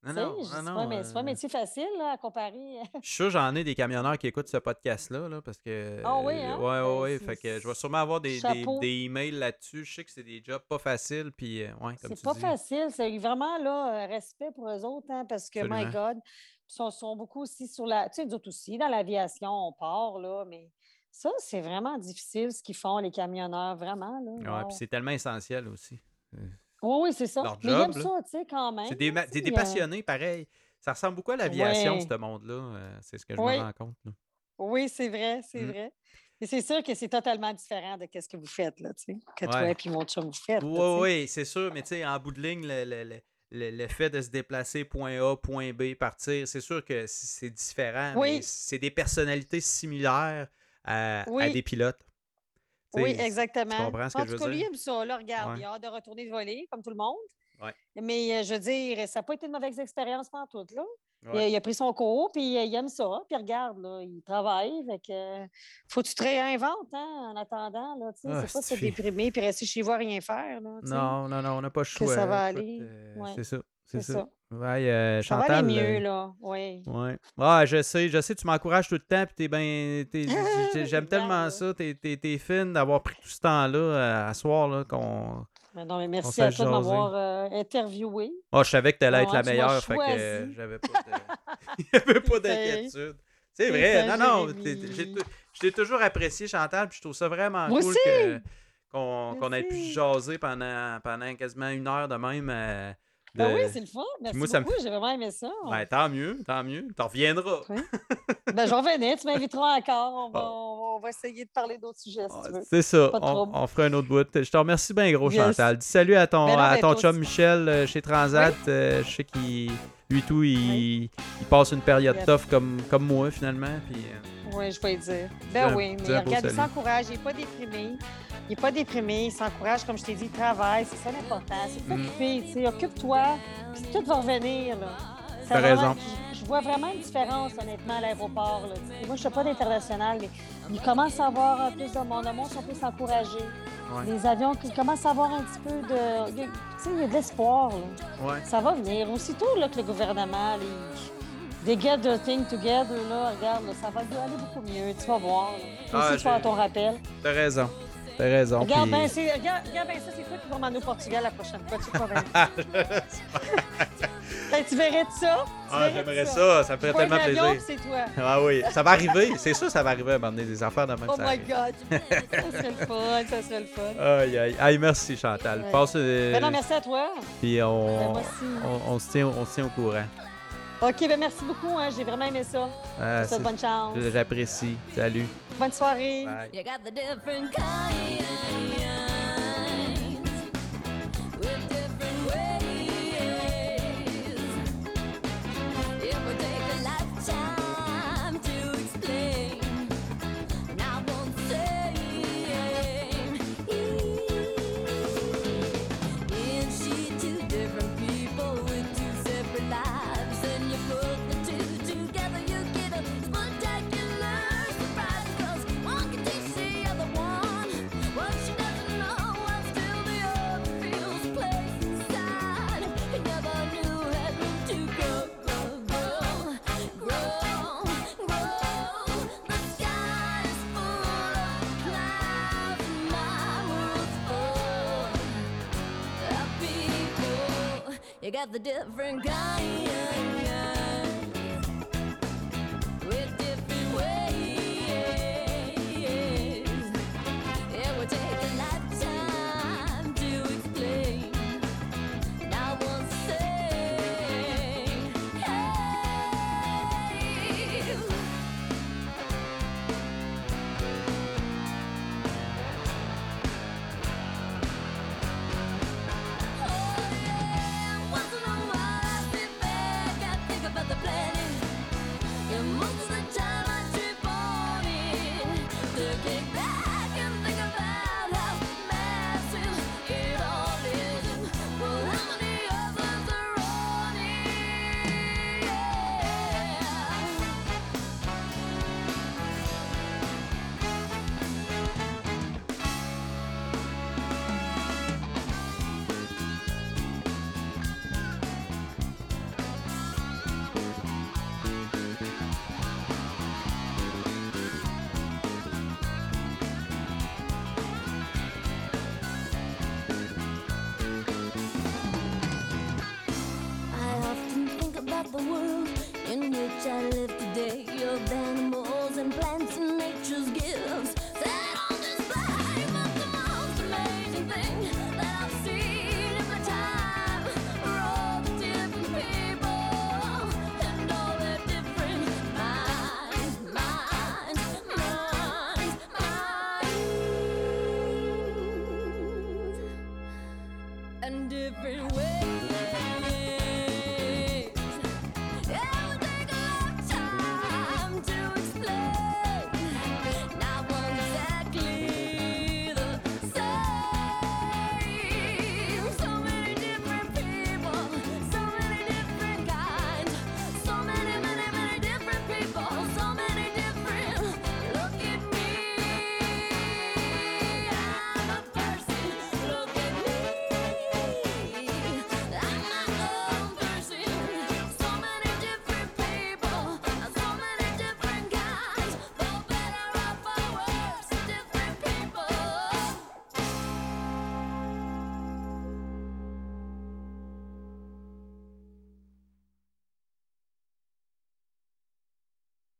Non, non, non, mais c'est pas un euh, métier facile là, à comparer. Je suis sûr j'en ai des camionneurs qui écoutent ce podcast-là, là, parce que. Ah oui, hein? Ouais, ouais, Ben, ouais. Fait que je vais sûrement avoir des, des, emails là-dessus. Je sais que c'est des jobs pas faciles, puis euh, ouais, C'est pas dis. facile. C'est vraiment là, euh, respect pour eux autres, hein, parce que, my. God, ils sont, sont beaucoup aussi sur la. Tu sais, nous autres aussi, dans l'aviation, on part, là, mais ça, c'est vraiment difficile ce qu'ils font, les camionneurs, vraiment. Là, Ouais, puis c'est tellement essentiel aussi. Oui, oui, c'est ça. leur mais ils aiment là. ça, tu sais, quand même. C'est des, ma- c'est des euh, passionnés, pareil. Ça ressemble beaucoup à l'aviation, Ouais. ce monde-là. euh, c'est ce que je Oui. me rends compte. là. Oui, c'est vrai, c'est Mm. vrai. Et c'est sûr que c'est totalement différent de ce que vous faites, là, tu sais, que toi Ouais. et puis mon chum vous faites. Oui, oui, c'est sûr, mais tu sais, en bout de ligne, le, le- le- le- fait de se déplacer point A, point B, partir, c'est sûr que c'est différent, mais Oui. c'est des personnalités similaires à, à des pilotes. Tu Oui, exactement. comprends ce que en je veux tout cas, lui, dire? il aime ça. Là, regarde, Ouais. il a hâte de retourner de voler, comme tout le monde. Ouais. Mais euh, je veux dire, ça n'a pas été une mauvaise expérience pendant tout. Là. Il, a, Ouais. il a pris son cours, puis euh, il aime ça. Puis regarde, là, il travaille. Fait que, euh, faut que tu te réinventes hein, en attendant. Là, tu sais, Ah, c'est pas se déprimer puis rester chez vous à rien faire. Là, tu. Non, non, non, on n'a pas le choix. ça va aller. euh, Ouais. C'est ça. C'est ça. ça. Ouais, euh, Ça va Chantal, aller mieux, euh, là. Oui. Ouais. Ah, je sais, je sais, tu m'encourages tout le temps, puis t'es ben, j'aime tellement ça, t'es, t'es- t'es fine d'avoir pris tout ce temps-là euh, à soir, là, qu'on... Mais non, mais merci à toi de m'avoir euh, interviewé. Ah, je savais que t'allais être la meilleure, fait que euh, j'avais pas de... Il y avait pas d'inquiétude. C'est vrai, non, non, je t'ai toujours apprécié, Chantal, puis je trouve ça vraiment Moi cool qu'on, qu'on ait pu jaser pendant, pendant quasiment une heure de même. Ben oui, c'est le fun. Merci moi, ça me beaucoup. J'ai vraiment aimé ça. Ben, tant mieux, tant mieux. T'en reviendras. Ben, j'en venais. Tu m'inviteras encore. On va, Bon. on va- on va essayer de parler d'autres sujets, si Ah, tu veux. C'est ça, on, fera un autre bout. Je te remercie bien gros, Yes. Chantal. Dis salut à ton, Ben non, à ben ton chum aussi. Michel euh, chez Transat. Euh, je sais qu'il, lui tout, il, il passe une période Yes. tough comme, comme moi finalement. Puis, euh, Oui, je vais le dire. Ben oui, mais regarde, il s'encourage, il n'est pas déprimé. Il n'est pas déprimé, il s'encourage, comme je t'ai dit, il travaille, c'est ça l'important. C'est Mm. t'occuper, tu sais, occupe-toi, puis tout va revenir, là. T'as raison. Je, je vois vraiment une différence, honnêtement, à l'aéroport, là. Moi, je ne suis pas d'international, mais il commence à avoir un plus de monde, le monde sont plus encouragés. Ouais. Les avions qui commencent à avoir un petit peu de... Tu sais, il y a de l'espoir, là. ouais. Ça va venir. Aussitôt là, que le gouvernement, les, they get the thing together, là, regarde, là, ça va aller beaucoup mieux. Tu vas voir. Toi Ah, aussi, tu vas avoir ton rappel. T'as raison. T'as raison. Regarde puis- bien, c'est, regarde, regarde bien ça, c'est toi qui vas m'emmener au Portugal la prochaine fois. Tu, bien. Ben, tu verrais de ça? Tu ah, j'aimerais ça? Ça me ferait tellement plaisir. c'est toi. Ah oui, ça va arriver. C'est sûr, ça va arriver à m'emmener des affaires de même. Oh my arrive. God. ça serait le fun, ça serait le fun. Aïe, aïe, aïe, merci Chantal. Ouais. Passe, euh, Ben non, merci à toi. puis Ben, on, on se tient, on se tient au courant. OK, ben merci beaucoup. Hein, j'ai vraiment aimé ça. Ah, Je te souhaite c'est- bonne chance. J'apprécie. Salut. Bonne soirée. Bye. You got the different kind.